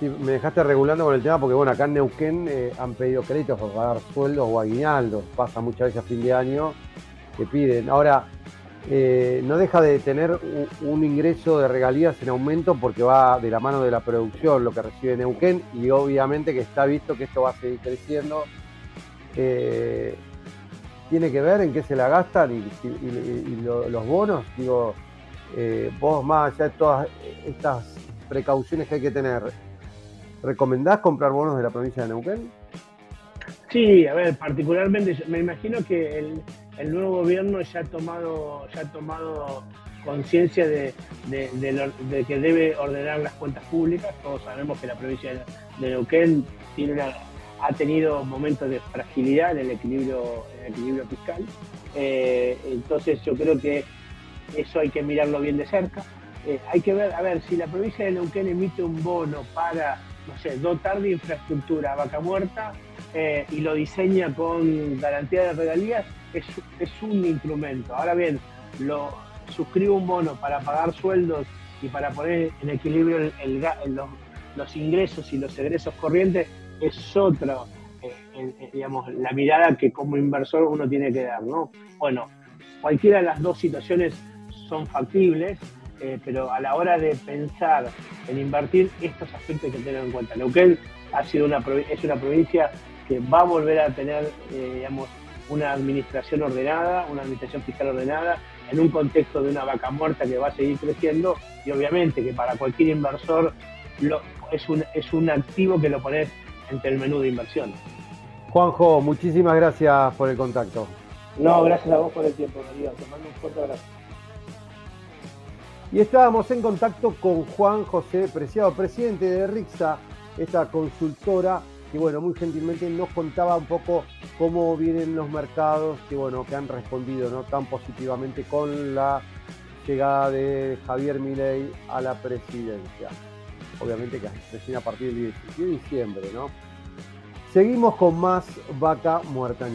[SPEAKER 5] me dejaste regulando con el tema porque, bueno, acá en Neuquén eh, han pedido créditos para pagar sueldos o aguinaldos. Pasa muchas veces a fin de año que piden. Ahora, eh, no deja de tener un, ingreso de regalías en aumento porque va de la mano de la producción lo que recibe Neuquén y obviamente que está visto que esto va a seguir creciendo. Eh, tiene que ver en qué se la gastan y, los bonos. Digo, vos más allá de todas estas precauciones que hay que tener, ¿Recomendás comprar bonos de la provincia de Neuquén?
[SPEAKER 7] Sí, a ver, particularmente, me imagino que el, nuevo gobierno ya ha tomado, ya ha tomado conciencia de, que debe ordenar las cuentas públicas. Todos sabemos que la provincia de Neuquén tiene ha tenido momentos de fragilidad en el equilibrio, el equilibrio fiscal. Eh, entonces yo creo que eso hay que mirarlo bien de cerca. Eh, hay que ver, a ver, si la provincia de Neuquén emite un bono para no sé, dotar de infraestructura a Vaca Muerta eh, y lo diseña con garantía de regalías, es, un instrumento. Ahora bien, lo suscribo un bono para pagar sueldos y para poner en equilibrio los, ingresos y los egresos corrientes, es otro, digamos, la mirada que como inversor uno tiene que dar, ¿no? Bueno, cualquiera de las dos situaciones son factibles, eh, pero a la hora de pensar en invertir, estos aspectos hay que tener en cuenta. Neuquén ha sido una, es una provincia que va a volver a tener, eh, digamos, una administración ordenada, una administración fiscal ordenada, en un contexto de una vaca muerta que va a seguir creciendo y obviamente que para cualquier inversor lo, es, un, es un activo que lo pones entre el menú de inversión.
[SPEAKER 5] Juanjo, muchísimas gracias por el contacto.
[SPEAKER 7] No, gracias a vos por el tiempo, Darío. Te mando un fuerte abrazo.
[SPEAKER 5] Y estábamos en contacto con Juan José Preciado, presidente de RIXA, esta consultora que bueno, muy gentilmente nos contaba un poco cómo vienen los mercados, que bueno, que han respondido ¿no? tan positivamente con la llegada de Javier Milei a la presidencia. Obviamente que recién a partir del 17 de diciembre, ¿no? Seguimos con más Vaca Muerta.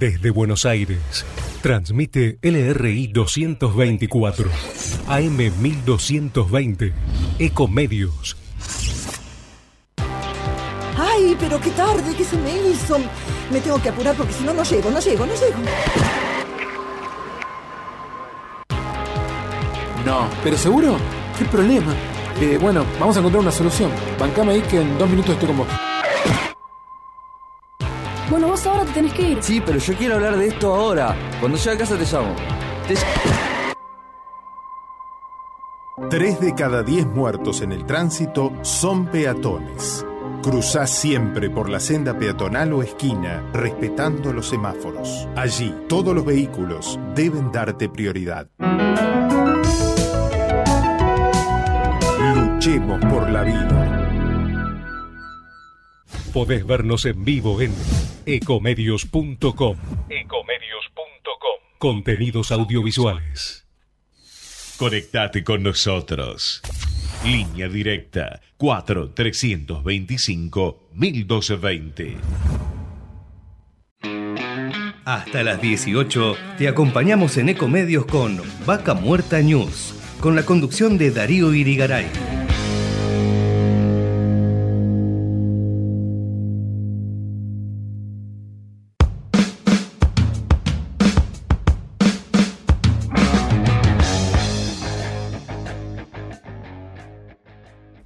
[SPEAKER 6] Desde Buenos Aires, transmite LRI 224, AM 1220, Ecomedios.
[SPEAKER 8] ¡Ay, pero qué tarde! ¿Qué se me hizo? Me tengo que apurar porque si no, no llego, no llego, no llego.
[SPEAKER 9] No, ¿pero seguro? ¿Qué problema? Eh, bueno, vamos a encontrar una solución. Bancame ahí que en dos minutos estoy con vos.
[SPEAKER 10] Bueno, vos ahora te tenés que ir.
[SPEAKER 11] Sí, pero yo quiero hablar de esto ahora. Cuando llegue a casa te llamo.
[SPEAKER 12] Tres de cada diez muertos en el tránsito son peatones. Cruzá siempre por la senda peatonal o esquina, respetando los semáforos. Allí, todos los vehículos deben darte prioridad. Luchemos por la vida.
[SPEAKER 6] Podés vernos en vivo en ecomedios.com.
[SPEAKER 13] Ecomedios.com.
[SPEAKER 6] Contenidos audiovisuales.
[SPEAKER 13] Conectate con nosotros. Línea directa 4 325 1220.
[SPEAKER 1] Hasta las 18 te acompañamos en Ecomedios con Vaca Muerta News, con la conducción de Darío Irigaray.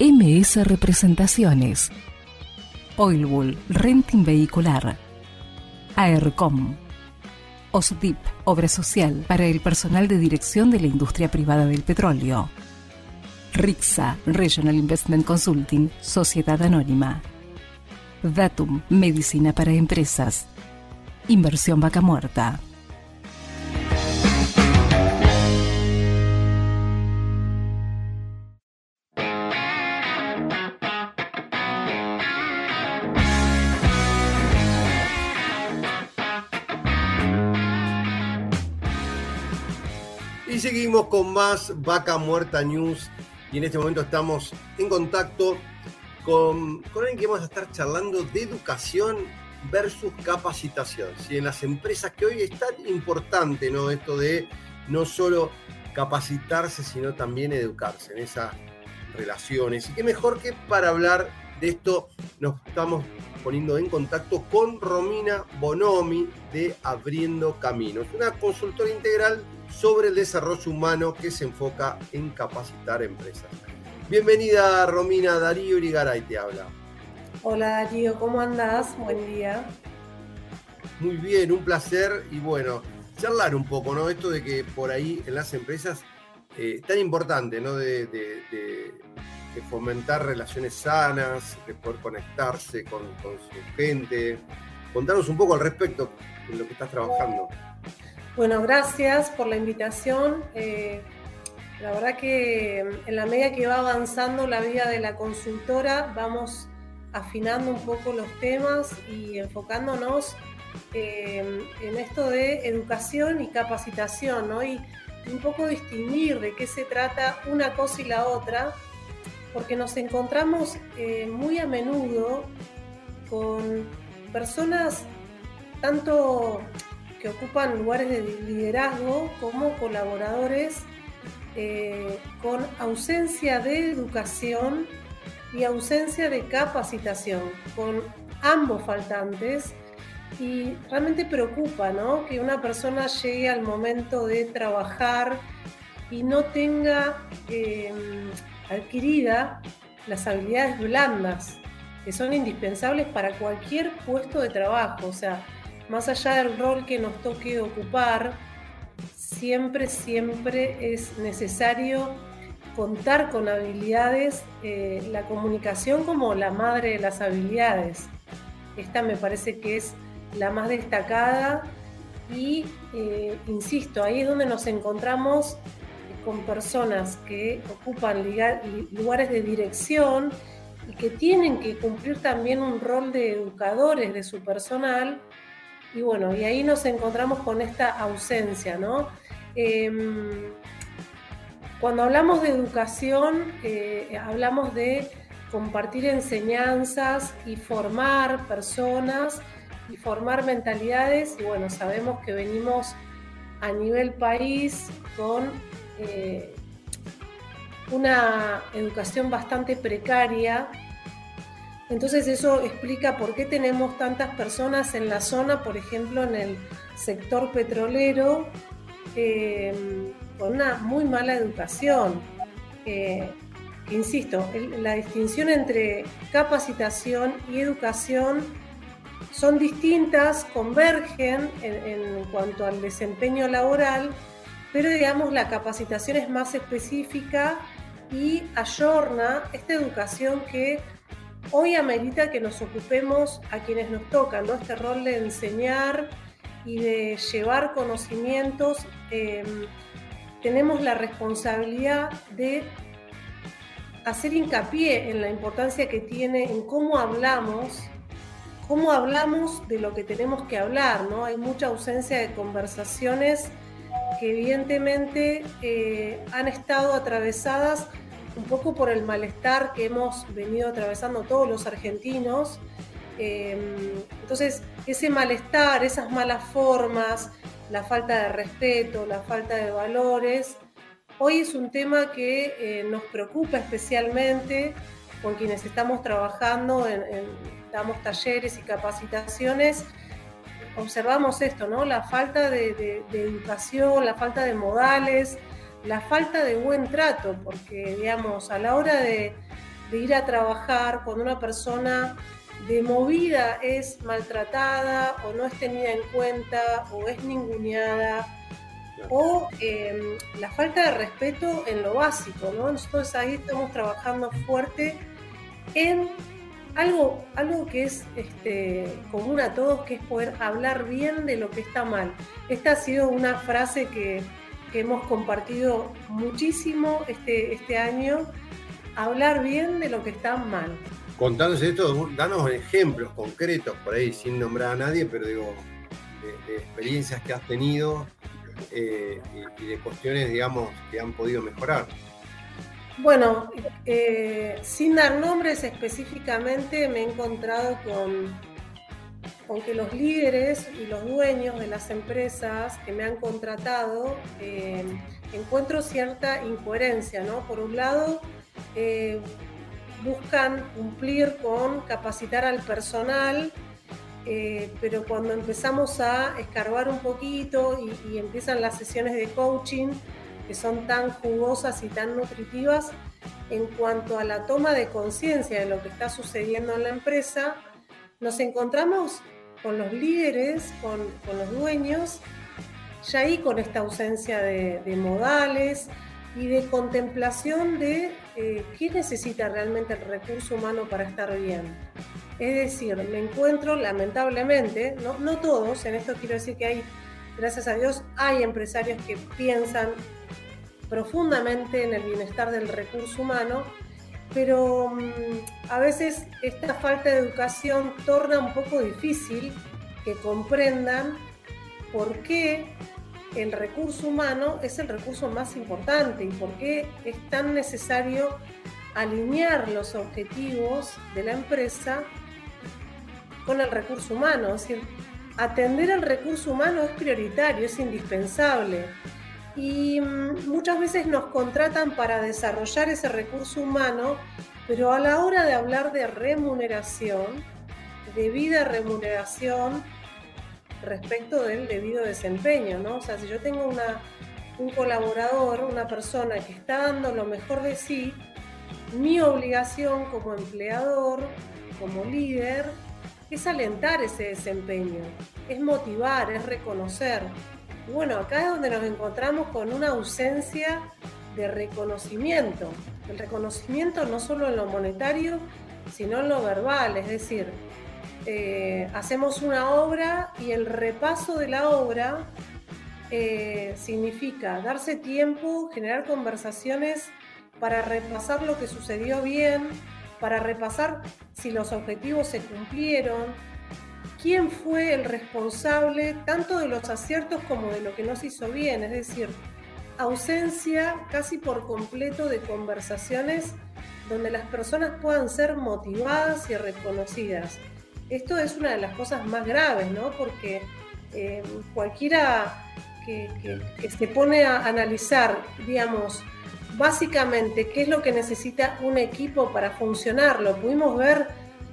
[SPEAKER 3] MS Representaciones. Oilbull Renting Vehicular. AERCOM. OSDIP, Obra Social para el personal de dirección de la industria privada del petróleo. RIXA, Regional Investment Consulting, Sociedad Anónima. Datum, Medicina para Empresas. Inversión Vaca Muerta.
[SPEAKER 2] Con más Vaca Muerta News. Y en este momento estamos en contacto con, con alguien que vamos a estar charlando de educación versus capacitación. ¿sí? En las empresas que hoy es tan importante, ¿no? Esto de no solo capacitarse, sino también educarse en esas relaciones. Y qué mejor que para hablar de esto nos estamos poniendo en contacto con Romina Bonomi de Abriendo Caminos, una consultora integral sobre el desarrollo humano que se enfoca en capacitar empresas. Bienvenida Romina, Darío Irigaray te habla.
[SPEAKER 14] Hola Darío, ¿cómo andás? Buen día.
[SPEAKER 2] Muy bien, un placer y bueno, charlar un poco, ¿no? Esto de que por ahí en las empresas eh, tan importante, ¿no? De, de, de, de, fomentar relaciones sanas, de poder conectarse con, con su gente. Contanos un poco al respecto de lo que estás trabajando.
[SPEAKER 14] Bueno, gracias por la invitación. Eh, La verdad que en la medida que va avanzando la vida de la consultora, vamos afinando un poco los temas y enfocándonos eh, en esto de educación y capacitación, ¿no? Y un poco distinguir de qué se trata una cosa y la otra, porque nos encontramos eh, muy a menudo con personas tanto que ocupan lugares de liderazgo como colaboradores eh, con ausencia de educación y ausencia de capacitación, con ambos faltantes. Y realmente preocupa ¿no? que una persona llegue al momento de trabajar y no tenga eh, adquirida las habilidades blandas que son indispensables para cualquier puesto de trabajo. O sea, más allá del rol que nos toque ocupar, siempre, siempre es necesario contar con habilidades, eh, la comunicación como la madre de las habilidades. Esta me parece que es la más destacada y, eh, insisto, ahí es donde nos encontramos con personas que ocupan lugares de dirección y que tienen que cumplir también un rol de educadores de su personal. Y bueno, y ahí nos encontramos con esta ausencia, ¿no? Em, cuando hablamos de educación, eh, hablamos de compartir enseñanzas y formar personas y formar mentalidades. Y bueno, sabemos que venimos a nivel país con eh, una educación bastante precaria. Entonces eso explica por qué tenemos tantas personas en la zona, por ejemplo, en el sector petrolero, eh, con una muy mala educación. Eh, insisto, la distinción entre capacitación y educación son distintas, convergen en cuanto al desempeño laboral, pero digamos la capacitación es más específica y ayorna esta educación que hoy amerita que nos ocupemos a quienes nos tocan, ¿no? este rol de enseñar y de llevar conocimientos. Em, tenemos la responsabilidad de hacer hincapié en la importancia que tiene en cómo hablamos, cómo hablamos de lo que tenemos que hablar, ¿no? Hay mucha ausencia de conversaciones que evidentemente eh, han estado atravesadas un poco por el malestar que hemos venido atravesando todos los argentinos. Em, entonces, ese malestar, esas malas formas, la falta de respeto, la falta de valores, hoy es un tema que eh, nos preocupa especialmente con quienes estamos trabajando en, damos talleres y capacitaciones observamos esto, ¿no? La falta de, educación, la falta de modales, la falta de buen trato, porque, digamos, a la hora de, ir a trabajar, cuando una persona de movida es maltratada o no es tenida en cuenta o es ninguneada, o em, la falta de respeto en lo básico, ¿no? Nosotros ahí estamos trabajando fuerte en algo, algo que es este, común a todos, que es poder hablar bien de lo que está mal. Esta ha sido una frase que, hemos compartido muchísimo este, este año, hablar bien de lo que está mal.
[SPEAKER 2] Contándose esto, danos ejemplos concretos por ahí, sin nombrar a nadie, pero digo, de, experiencias que has tenido eh, y de cuestiones, digamos, que han podido mejorar.
[SPEAKER 14] Bueno, eh, sin dar nombres específicamente, me he encontrado con, con, que los líderes y los dueños de las empresas que me han contratado eh, encuentro cierta incoherencia, ¿no? Por un lado, eh, buscan cumplir con capacitar al personal, pero cuando empezamos a escarbar un poquito y empiezan las sesiones de coaching, que son tan jugosas y tan nutritivas en cuanto a la toma de conciencia de lo que está sucediendo en la empresa, nos encontramos con los líderes, con, los dueños, ya ahí con esta ausencia de, modales y de contemplación de eh, qué necesita realmente el recurso humano para estar bien. Es decir, me encuentro lamentablemente, no, no todos, en esto quiero decir que hay, gracias a Dios, hay empresarios que piensan profundamente en el bienestar del recurso humano, pero mm, a veces esta falta de educación torna un poco difícil que comprendan por qué el recurso humano es el recurso más importante y por qué es tan necesario alinear los objetivos de la empresa con el recurso humano. Es decir, atender al recurso humano es prioritario, es indispensable. Y mm, muchas veces nos contratan para desarrollar ese recurso humano, pero a la hora de hablar de remuneración, debida remuneración respecto del debido desempeño, ¿no? O sea, si yo tengo una, un colaborador, una persona que está dando lo mejor de sí, mi obligación como empleador, como líder, es alentar ese desempeño, es motivar, es reconocer. Bueno, acá es donde nos encontramos con una ausencia de reconocimiento. El reconocimiento no solo en lo monetario, sino en lo verbal, es decir, eh, hacemos una obra y el repaso de la obra eh, significa darse tiempo, generar conversaciones para repasar lo que sucedió bien, para repasar si los objetivos se cumplieron, quién fue el responsable tanto de los aciertos como de lo que no se hizo bien, es decir, ausencia casi por completo de conversaciones donde las personas puedan ser motivadas y reconocidas. Esto es una de las cosas más graves, ¿no? Porque eh, cualquiera que, que se pone a analizar, digamos, básicamente qué es lo que necesita un equipo para funcionar. Lo pudimos ver,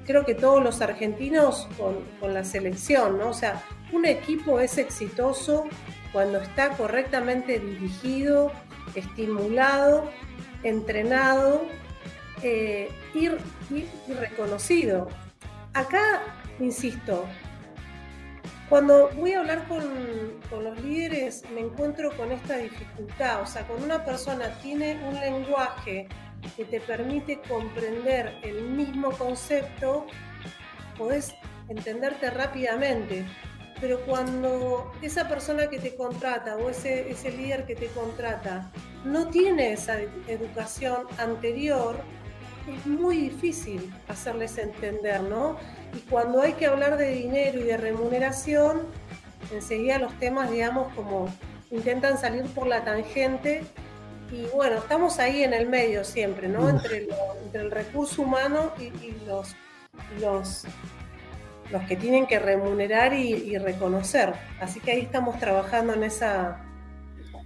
[SPEAKER 14] creo que todos los argentinos con, la selección, ¿no? O sea, un equipo es exitoso cuando está correctamente dirigido, estimulado, entrenado eh, y, reconocido. Acá, insisto, cuando voy a hablar con, los líderes me encuentro con esta dificultad, o sea, cuando una persona tiene un lenguaje que te permite comprender el mismo concepto, podés entenderte rápidamente. Pero cuando esa persona que te contrata o ese, ese líder que te contrata no tiene esa educación anterior, es muy difícil hacerles entender, ¿no? Y cuando hay que hablar de dinero y de remuneración, enseguida los temas, digamos, como intentan salir por la tangente. Y bueno, estamos ahí en el medio siempre, ¿no? Entre, el recurso humano y, los, los, los que tienen que remunerar y, reconocer. Así que ahí estamos trabajando en esa,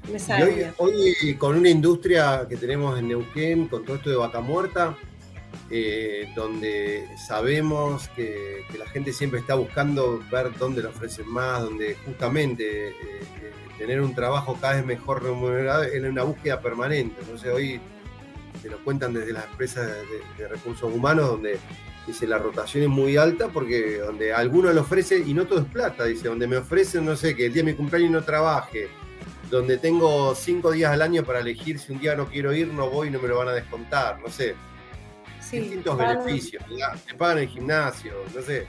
[SPEAKER 14] en esa área.
[SPEAKER 2] Hoy, con una industria que tenemos en Neuquén, con todo esto de vaca muerta, eh, donde sabemos que, la gente siempre está buscando ver dónde le ofrecen más, donde justamente eh, eh, tener un trabajo cada vez mejor remunerado es una búsqueda permanente. Entonces hoy se lo cuentan desde las empresas de, recursos humanos, donde dice la rotación es muy alta porque donde alguno le ofrece, y no todo es plata, dice, donde me ofrecen, no sé, que el día de mi cumpleaños no trabaje, donde tengo cinco días al año para elegir si un día no quiero ir, no voy, no me lo van a descontar, no sé distintos beneficios, te pagan el gimnasio, no sé.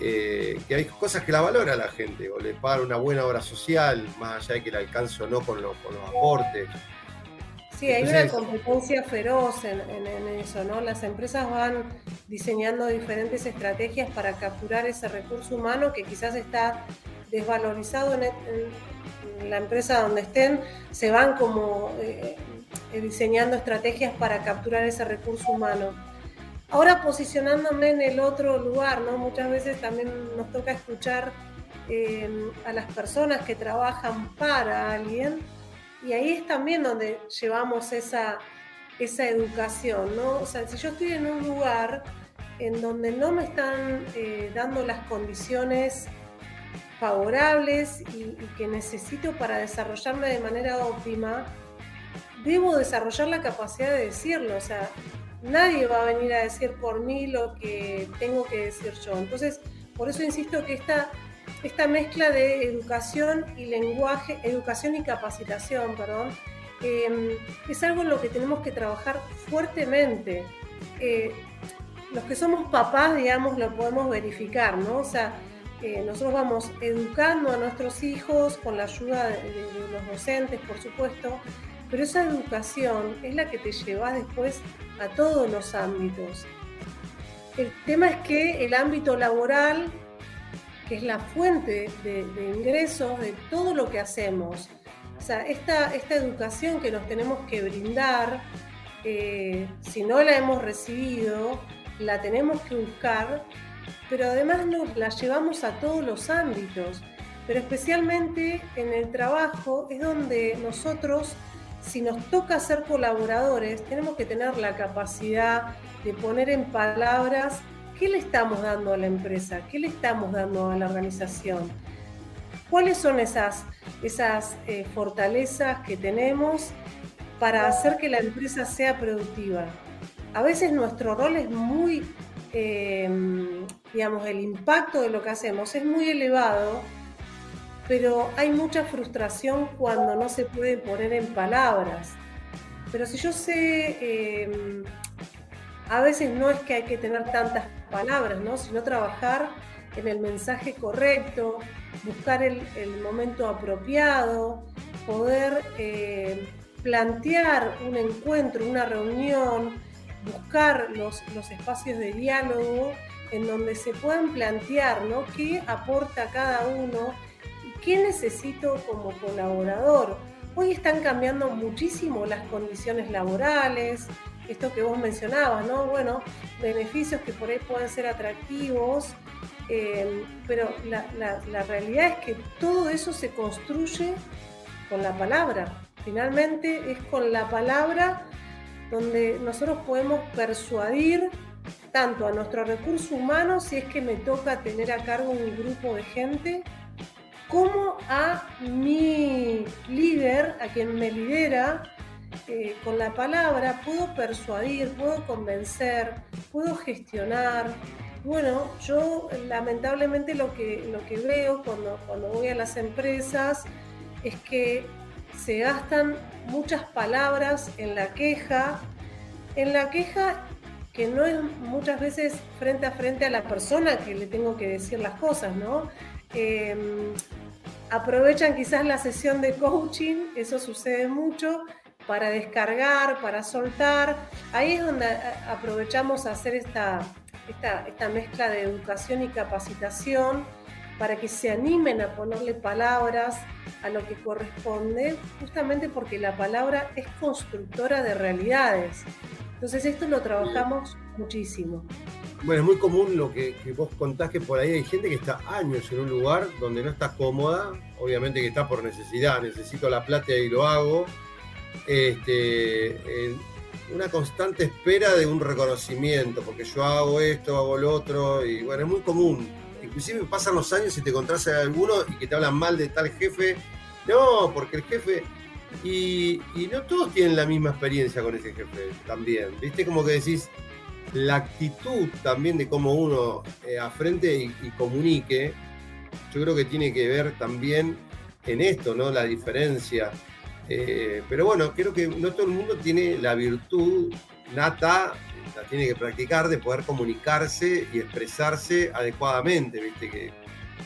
[SPEAKER 2] Eh, que hay cosas que la valora la gente, o le pagan una buena obra social, más allá de que el alcance o no con, los aportes.
[SPEAKER 14] Sí, hay una competencia feroz en, eso, ¿no? Las empresas van diseñando diferentes estrategias para capturar ese recurso humano que quizás está desvalorizado en, la empresa donde estén, se van como eh, eh, diseñando estrategias para capturar ese recurso humano. Ahora posicionándome en el otro lugar, ¿no? Muchas veces también nos toca escuchar eh, a las personas que trabajan para alguien y ahí es también donde llevamos esa, esa educación, ¿no? O sea, si yo estoy en un lugar en donde no me están eh, dando las condiciones favorables y, y, que necesito para desarrollarme de manera óptima, debo desarrollar la capacidad de decirlo, o sea, nadie va a venir a decir por mí lo que tengo que decir yo. Entonces, por eso insisto que esta, esta mezcla de educación y lenguaje, educación y capacitación, perdón, em, es algo en lo que tenemos que trabajar fuertemente. Eh, los que somos papás, digamos, lo podemos verificar, ¿no? O sea, eh, nosotros vamos educando a nuestros hijos con la ayuda de, los docentes, por supuesto, pero esa educación es la que te lleva después a todos los ámbitos. El tema es que el ámbito laboral, que es la fuente de, ingresos de todo lo que hacemos, o sea, esta, esta educación que nos tenemos que brindar, eh, si no la hemos recibido, la tenemos que buscar pero además nos la llevamos a todos los ámbitos, pero especialmente en el trabajo es donde nosotros, si nos toca ser colaboradores, tenemos que tener la capacidad de poner en palabras qué le estamos dando a la empresa, qué le estamos dando a la organización, cuáles son esas, esas eh, fortalezas que tenemos para hacer que la empresa sea productiva. A veces nuestro rol es muy Em, digamos, el impacto de lo que hacemos es muy elevado, pero hay mucha frustración cuando no se puede poner en palabras. Pero si yo sé, em, a veces no es que hay que tener tantas palabras, ¿no? sino trabajar en el mensaje correcto, buscar el, momento apropiado, poder eh, plantear un encuentro, una reunión, buscar los, los espacios de diálogo en donde se puedan plantear ¿no? qué aporta cada uno qué necesito como colaborador. Hoy están cambiando muchísimo las condiciones laborales, esto que vos mencionabas, ¿no? Bueno, beneficios que por ahí pueden ser atractivos, eh, pero la, la realidad es que todo eso se construye con la palabra. Finalmente es con la palabra donde nosotros podemos persuadir tanto a nuestro recurso humano, si es que me toca tener a cargo un grupo de gente, como a mi líder, a quien me lidera, eh, con la palabra puedo persuadir, puedo convencer, puedo gestionar. Bueno, yo lamentablemente lo que, lo que veo cuando, cuando voy a las empresas es que se gastan muchas palabras en la queja, en la queja que no es muchas veces frente a frente a la persona que le tengo que decir las cosas, ¿no? Em, aprovechan quizás la sesión de coaching, eso sucede mucho, para descargar, para soltar. Ahí es donde eh, aprovechamos a hacer esta, esta, esta mezcla de educación y capacitación para que se animen a ponerle palabras a lo que corresponde, justamente porque la palabra es constructora de realidades. Entonces esto lo trabajamos muchísimo.
[SPEAKER 2] Bueno, es muy común lo que, vos contás que por ahí hay gente que está años en un lugar donde no está cómoda, obviamente que está por necesidad, necesito la plata y lo hago. Este, una constante espera de un reconocimiento, porque yo hago esto, hago lo otro, y bueno, es muy común inclusive pasan los años y te encontrás a alguno y que te hablan mal de tal jefe. No, porque el jefe. Y, no todos tienen la misma experiencia con ese jefe también. ¿Viste? Como que decís, la actitud también de cómo uno eh, afrente y, comunique, yo creo que tiene que ver también en esto, ¿no? La diferencia. Eh, pero bueno, creo que no todo el mundo tiene la virtud nata tiene que practicar de poder comunicarse y expresarse adecuadamente, ¿viste? Que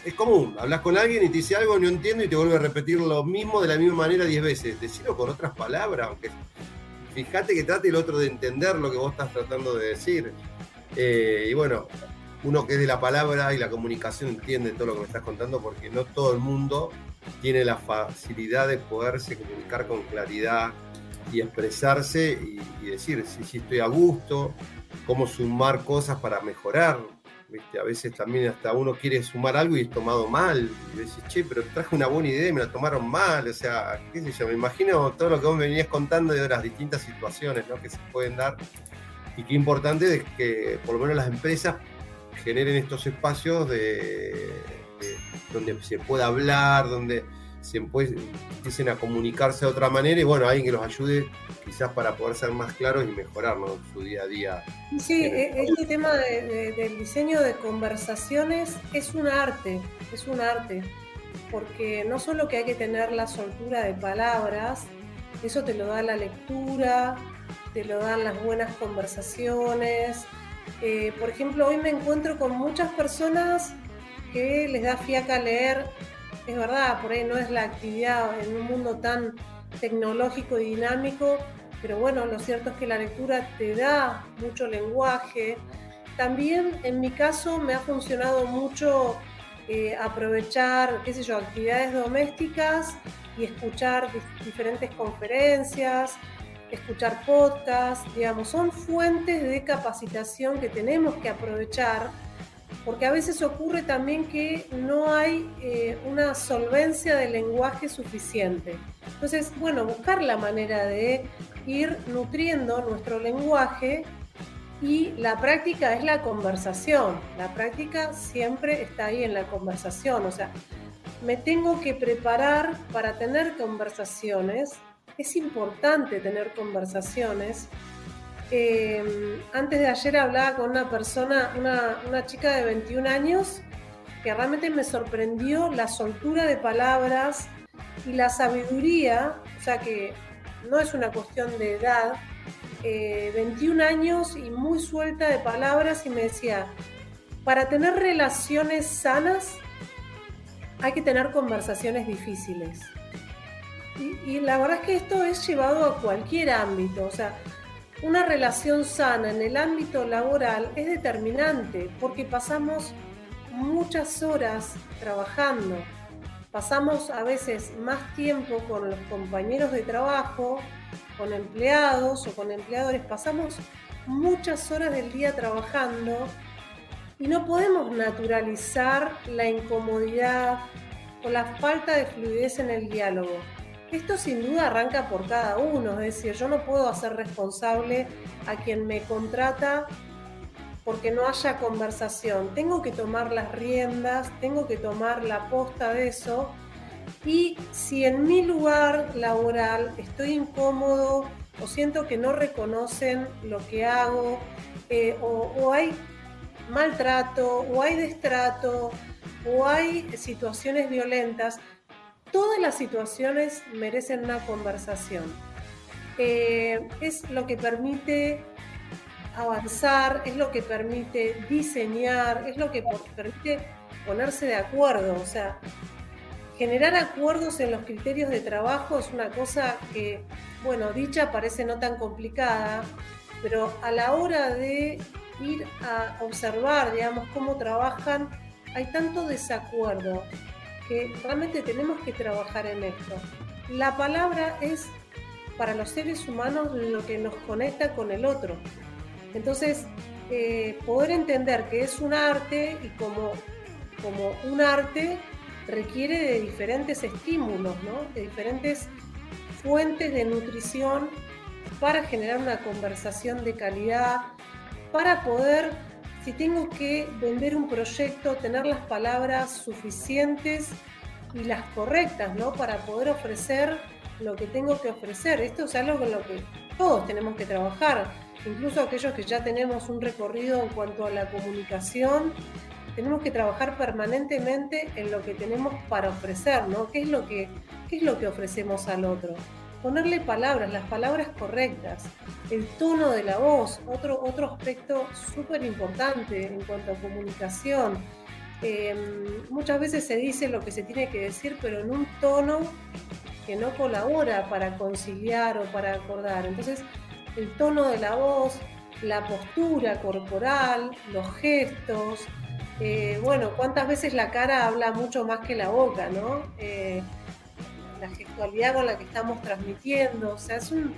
[SPEAKER 2] es común, hablas con alguien y te dice algo, no entiendo y te vuelve a repetir lo mismo de la misma manera diez veces. Decirlo con otras palabras, aunque fíjate que trate el otro de entender lo que vos estás tratando de decir. Eh, y bueno, uno que es de la palabra y la comunicación entiende todo lo que me estás contando porque no todo el mundo tiene la facilidad de poderse comunicar con claridad, y expresarse y, decir si, si, estoy a gusto, cómo sumar cosas para mejorar. A veces también hasta uno quiere sumar algo y es tomado mal. Y decís, che, pero traje una buena idea y me la tomaron mal. O sea, qué sé yo, me imagino todo lo que vos me venías contando de las distintas situaciones ¿no? que se pueden dar. Y qué importante es que por lo menos las empresas generen estos espacios de donde se pueda hablar, donde se empiecen a comunicarse de otra manera y bueno, alguien que los ayude quizás para poder ser más claros y mejorar su día a día.
[SPEAKER 14] Sí, e-, este tema del diseño de conversaciones es un arte, es un arte, porque no solo que hay que tener la soltura de palabras, eso te lo da la lectura, te lo dan las buenas conversaciones. Eh, por ejemplo, hoy me encuentro con muchas personas que les da fiaca leer, es verdad, por ahí no es la actividad en un mundo tan tecnológico y dinámico, pero bueno, lo cierto es que la lectura te da mucho lenguaje. También en mi caso me ha funcionado mucho eh, aprovechar, qué sé yo, actividades domésticas y escuchar diferentes conferencias, escuchar podcasts, digamos, son fuentes de capacitación que tenemos que aprovechar, porque a veces ocurre también que no hay eh, una solvencia del lenguaje suficiente. Entonces, bueno, buscar la manera de ir nutriendo nuestro lenguaje y la práctica es la conversación. La práctica siempre está ahí en la conversación. O sea, me tengo que preparar para tener conversaciones es importante tener conversaciones. Em, antes de ayer hablaba con una persona, una, chica de 21 años, que realmente me sorprendió la soltura de palabras y la sabiduría, o sea que no es una cuestión de edad, 21 eh, años y muy suelta de palabras y me decía, para tener relaciones sanas hay que tener conversaciones difíciles. Y, la verdad es que esto es llevado a cualquier ámbito, o sea, una relación sana en el ámbito laboral es determinante porque pasamos muchas horas trabajando, pasamos a veces más tiempo con los compañeros de trabajo, con empleados o con empleadores, pasamos muchas horas del día trabajando y no podemos naturalizar la incomodidad o la falta de fluidez en el diálogo. Esto sin duda arranca por cada uno, es decir, yo no puedo hacer responsable a quien me contrata porque no haya conversación. Tengo que tomar las riendas, tengo que tomar la posta de eso. Y si en mi lugar laboral estoy incómodo o siento que no reconocen lo que hago, eh, o, o hay maltrato, o hay destrato, o hay situaciones violentas, todas las situaciones merecen una conversación. Eh, es lo que permite avanzar, es lo que permite diseñar, es lo que permite ponerse de acuerdo. O sea, generar acuerdos en los criterios de trabajo es una cosa que, bueno, dicha parece no tan complicada, pero a la hora de ir a observar, digamos, cómo trabajan, hay tanto desacuerdo que realmente tenemos que trabajar en esto. La palabra es para los seres humanos lo que nos conecta con el otro. Entonces, eh, poder entender que es un arte y como, como un arte requiere de diferentes estímulos, de diferentes fuentes de nutrición para generar una conversación de calidad, para poder si tengo que vender un proyecto, tener las palabras suficientes y las correctas, ¿no? Para poder ofrecer lo que tengo que ofrecer. Esto es algo con lo que todos tenemos que trabajar, incluso aquellos que ya tenemos un recorrido en cuanto a la comunicación, tenemos que trabajar permanentemente en lo que tenemos para ofrecer, ¿no? ¿Qué es lo que, qué es lo que ofrecemos al otro? Ponerle palabras, las palabras correctas, el tono de la voz, otro, otro aspecto súper importante en cuanto a comunicación. Em, muchas veces se dice lo que se tiene que decir, pero en un tono que no colabora para conciliar o para acordar. Entonces, el tono de la voz, la postura corporal, los gestos, eh, bueno, cuántas veces la cara habla mucho más que la boca, ¿no? Eh, la gestualidad con la que estamos transmitiendo. O sea, es un,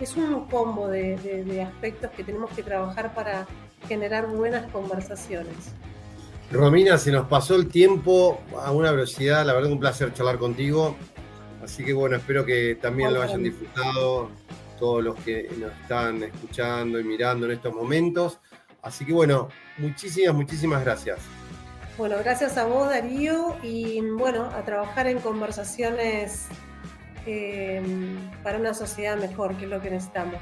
[SPEAKER 14] es un combo de, aspectos que tenemos que trabajar para generar buenas conversaciones.
[SPEAKER 2] Romina, se nos pasó el tiempo a una velocidad, la verdad un placer charlar contigo. Así que bueno, espero que también lo hayan disfrutado todos los que nos están escuchando y mirando en estos momentos. Así que bueno, muchísimas, muchísimas gracias.
[SPEAKER 14] Bueno, gracias a vos, Darío, y bueno, a trabajar en conversaciones eh, para una sociedad mejor, que es lo que necesitamos.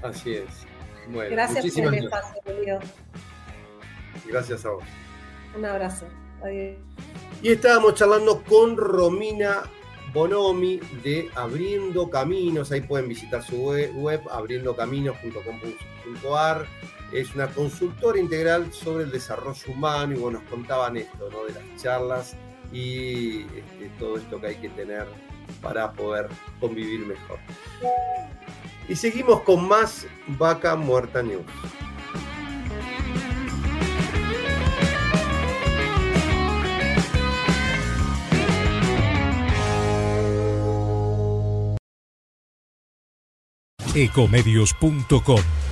[SPEAKER 2] Así es.
[SPEAKER 14] gracias por el espacio, Darío.
[SPEAKER 2] Gracias a vos.
[SPEAKER 14] Un abrazo. Adiós.
[SPEAKER 2] Y estábamos charlando con Romina Bonomi de Abriendo Caminos. Ahí pueden visitar su web, web abriendocaminos.com.ar es una consultora integral sobre el desarrollo humano y bueno, nos contaban esto, ¿no? De las charlas y este, todo esto que hay que tener para poder convivir mejor. Y seguimos con más Vaca Muerta News.
[SPEAKER 15] Ecomedios.com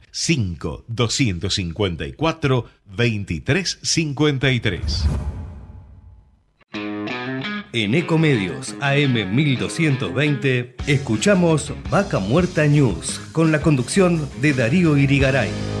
[SPEAKER 13] 5 254 2353.
[SPEAKER 1] En Ecomedios AM 1220 escuchamos Vaca Muerta News con la conducción de Darío Irigaray.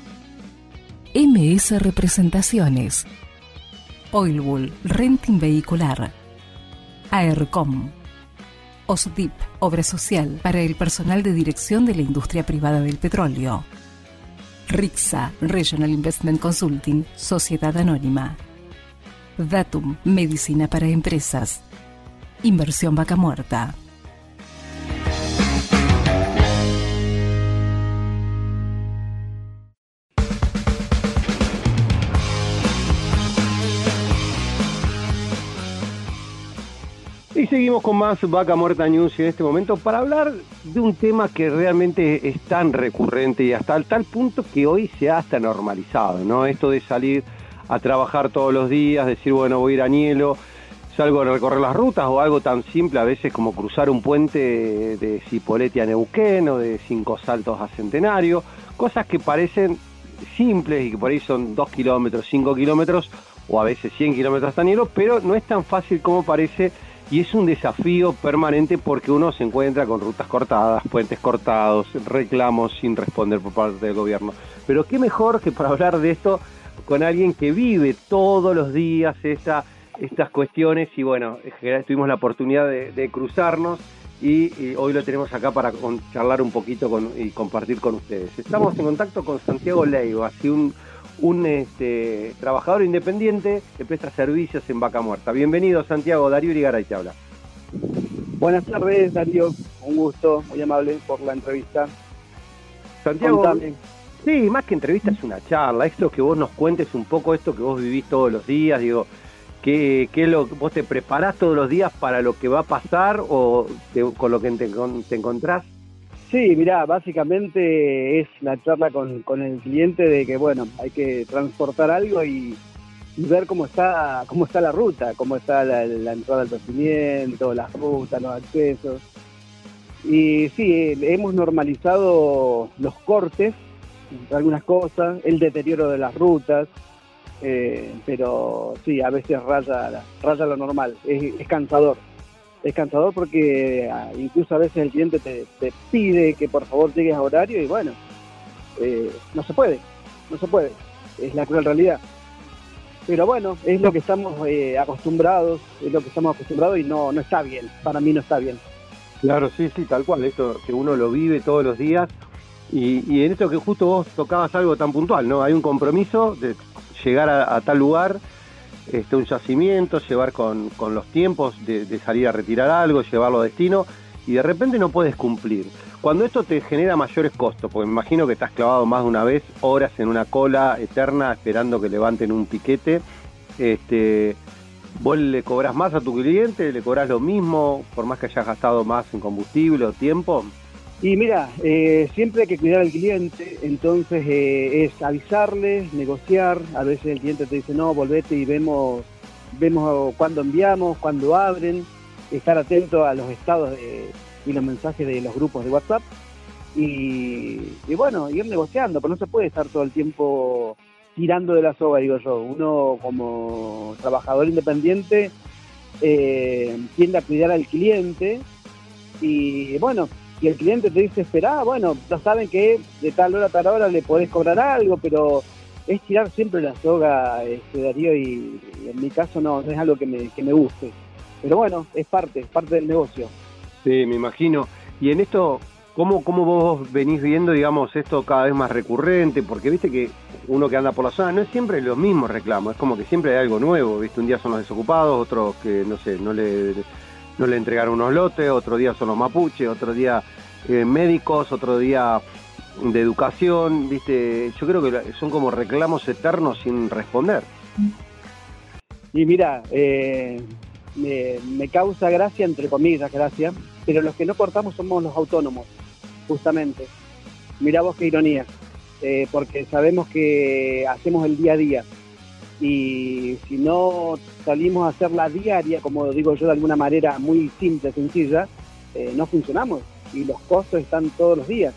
[SPEAKER 3] MS Representaciones. Oilbull Renting Vehicular. AERCOM. OSDIP, Obra Social para el personal de dirección de la industria privada del petróleo. RIXA, Regional Investment Consulting, Sociedad Anónima. Datum, Medicina para Empresas. Inversión Vaca Muerta.
[SPEAKER 5] Y seguimos con más Vaca Muerta News en este momento para hablar de un tema que realmente es tan recurrente y hasta tal punto que hoy se ha hasta normalizado, ¿no? Esto de salir a trabajar todos los días, decir, bueno, voy a ir a Nielo, salgo a recorrer las rutas o algo tan simple a veces como cruzar un puente de Cipolletti a Neuquén o de Cinco Saltos a Centenario, cosas que parecen simples y que por ahí son dos kilómetros, cinco kilómetros o a veces 100 kilómetros hasta Nielo, pero no es tan fácil como parece y es un desafío permanente porque uno se encuentra con rutas cortadas, puentes cortados, reclamos sin responder por parte del gobierno. Pero qué mejor que para hablar de esto con alguien que vive todos los días esta, estas cuestiones y bueno, tuvimos la oportunidad de, cruzarnos y, hoy lo tenemos acá para charlar un poquito y compartir con ustedes. Estamos en contacto con Santiago Leiva, así un un este, trabajador independiente que presta servicios en Vaca Muerta. Bienvenido, Santiago. Darío Irigaray te habla.
[SPEAKER 16] Buenas tardes, Darío. Un gusto, muy amable por la entrevista.
[SPEAKER 5] Santiago, sí, más que entrevista es una charla. Esto que vos nos cuentes un poco esto que vos vivís todos los días, digo, ¿qué, qué lo vos te preparás todos los días para lo que va a pasar o con lo que te, te encontrás?
[SPEAKER 16] Sí, mira, básicamente es la charla con, con, el cliente de que, bueno, hay que transportar algo y, ver cómo está cómo está la ruta, cómo está la, entrada al procedimiento, las rutas, los accesos. Y sí, hemos normalizado los cortes, algunas cosas, el deterioro de las rutas, eh, pero sí, a veces raya, raya lo normal, es cansador es cansador porque ah, incluso a veces el cliente te, pide que por favor llegues a horario y bueno, eh, no se puede. no se puede, es la cruel realidad. Pero bueno, es lo que estamos eh, acostumbrados, es lo que estamos acostumbrados y no, no está bien, para mí no está bien.
[SPEAKER 5] Claro, sí, sí, tal cual, esto que uno lo vive todos los días y, en esto que justo vos tocabas algo tan puntual, ¿no? Hay un compromiso de llegar a, tal lugar, este, un yacimiento, llevar con, los tiempos de, de, salir a retirar algo, llevarlo a destino, y de repente no puedes cumplir. Cuando esto te genera mayores costos, porque me imagino que estás clavado más de una vez horas en una cola eterna esperando que levanten un piquete, este, vos le cobras más a tu cliente, le cobras lo mismo, por más que hayas gastado más en combustible o tiempo.
[SPEAKER 16] Y mira, eh, siempre hay que cuidar al cliente, entonces eh, es avisarle, negociar, a veces el cliente te dice, no, volvete y vemos, vemos cuándo enviamos, cuándo abren, estar atento a los estados y los mensajes de los grupos de WhatsApp. Y, bueno, ir negociando, pero no se puede estar todo el tiempo tirando de la soga, digo yo. Uno como trabajador independiente eh, tiende a cuidar al cliente. Y bueno, y el cliente te dice, espera, bueno, ya saben que de tal hora a tal hora le podés cobrar algo, pero es tirar siempre la soga, este, Darío, y, en mi caso no, no es algo que me, que me guste. Pero bueno, es parte, es parte del negocio.
[SPEAKER 5] Sí, me imagino. Y en esto, ¿cómo, ¿cómo vos venís viendo, digamos, esto cada vez más recurrente? Porque viste que uno que anda por la zona no es siempre los mismos reclamos, es como que siempre hay algo nuevo, viste, un día son los desocupados, otros que, no sé, no le no le entregaron unos lotes, otro día son los mapuches, otro día eh, médicos, otro día de educación, ¿viste? Yo creo que son como reclamos eternos sin responder.
[SPEAKER 16] Y mira, eh, me, causa gracia, entre comillas, gracia, pero los que no cortamos somos los autónomos, justamente. Mirá vos qué ironía, eh, porque sabemos que hacemos el día a día y si no salimos a hacer la diaria, como digo yo de alguna manera muy simple, sencilla, eh, no funcionamos y los costos están todos los días.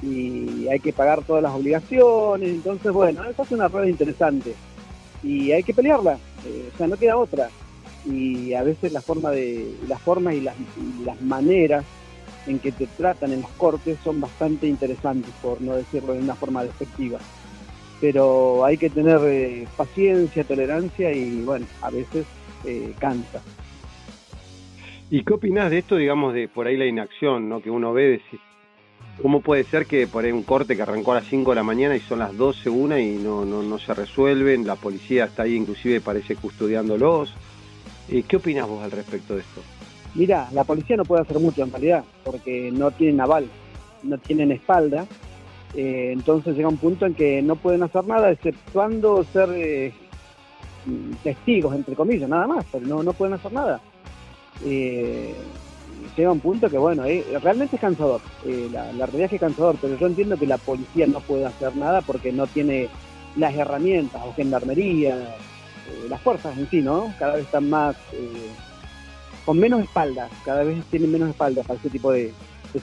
[SPEAKER 16] Y hay que pagar todas las obligaciones, entonces bueno, eso es una rueda interesante. Y hay que pelearla, eh, o sea, no queda otra. Y a veces la forma de las formas y las, y las maneras en que te tratan en los cortes son bastante interesantes, por no decirlo de una forma despectiva pero hay que tener eh, paciencia, tolerancia y bueno, a veces eh, cansa.
[SPEAKER 5] ¿Y qué opinas de esto, digamos, de por ahí la inacción, ¿no? que uno ve, decir, ¿cómo puede ser que por ahí un corte que arrancó a las 5 de la mañana y son las 12 una y no, no, no se resuelven, la policía está ahí inclusive parece custodiándolos? ¿Y ¿Qué opinas vos al respecto de esto?
[SPEAKER 16] Mira, la policía no puede hacer mucho en realidad, porque no tienen aval, no tienen espalda, eh, entonces llega un punto en que no pueden hacer nada, exceptuando ser eh, testigos, entre comillas, nada más, pero no, no pueden hacer nada. Eh, llega un punto que, bueno, realmente es cansador, la, la, realidad es cansador, pero yo entiendo que la policía no puede hacer nada porque no tiene las herramientas, o gendarmería, las fuerzas en sí, ¿no? Cada vez están más, con menos espaldas, cada vez tienen menos espaldas para ese tipo de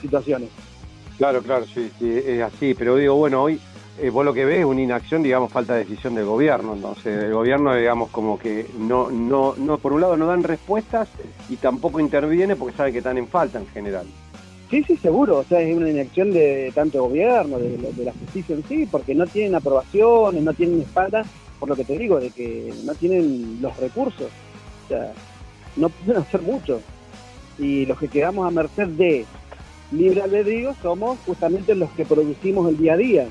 [SPEAKER 16] situaciones.
[SPEAKER 5] Claro, claro, sí, sí, es así, pero digo, bueno, hoy eh, vos lo que ves es una inacción, digamos, falta de decisión del gobierno, entonces el gobierno, digamos, como que no, no, no, por un lado no dan respuestas y tampoco interviene porque sabe que están en falta en general.
[SPEAKER 16] Sí, sí, seguro, o sea, es una inacción de tanto gobierno, de, la justicia en sí, porque no tienen aprobaciones, no tienen espalda, por lo que te digo, de que no tienen los recursos, o sea, no pueden hacer mucho. Y los que quedamos a merced de libre albedrío somos justamente los que producimos el día a día.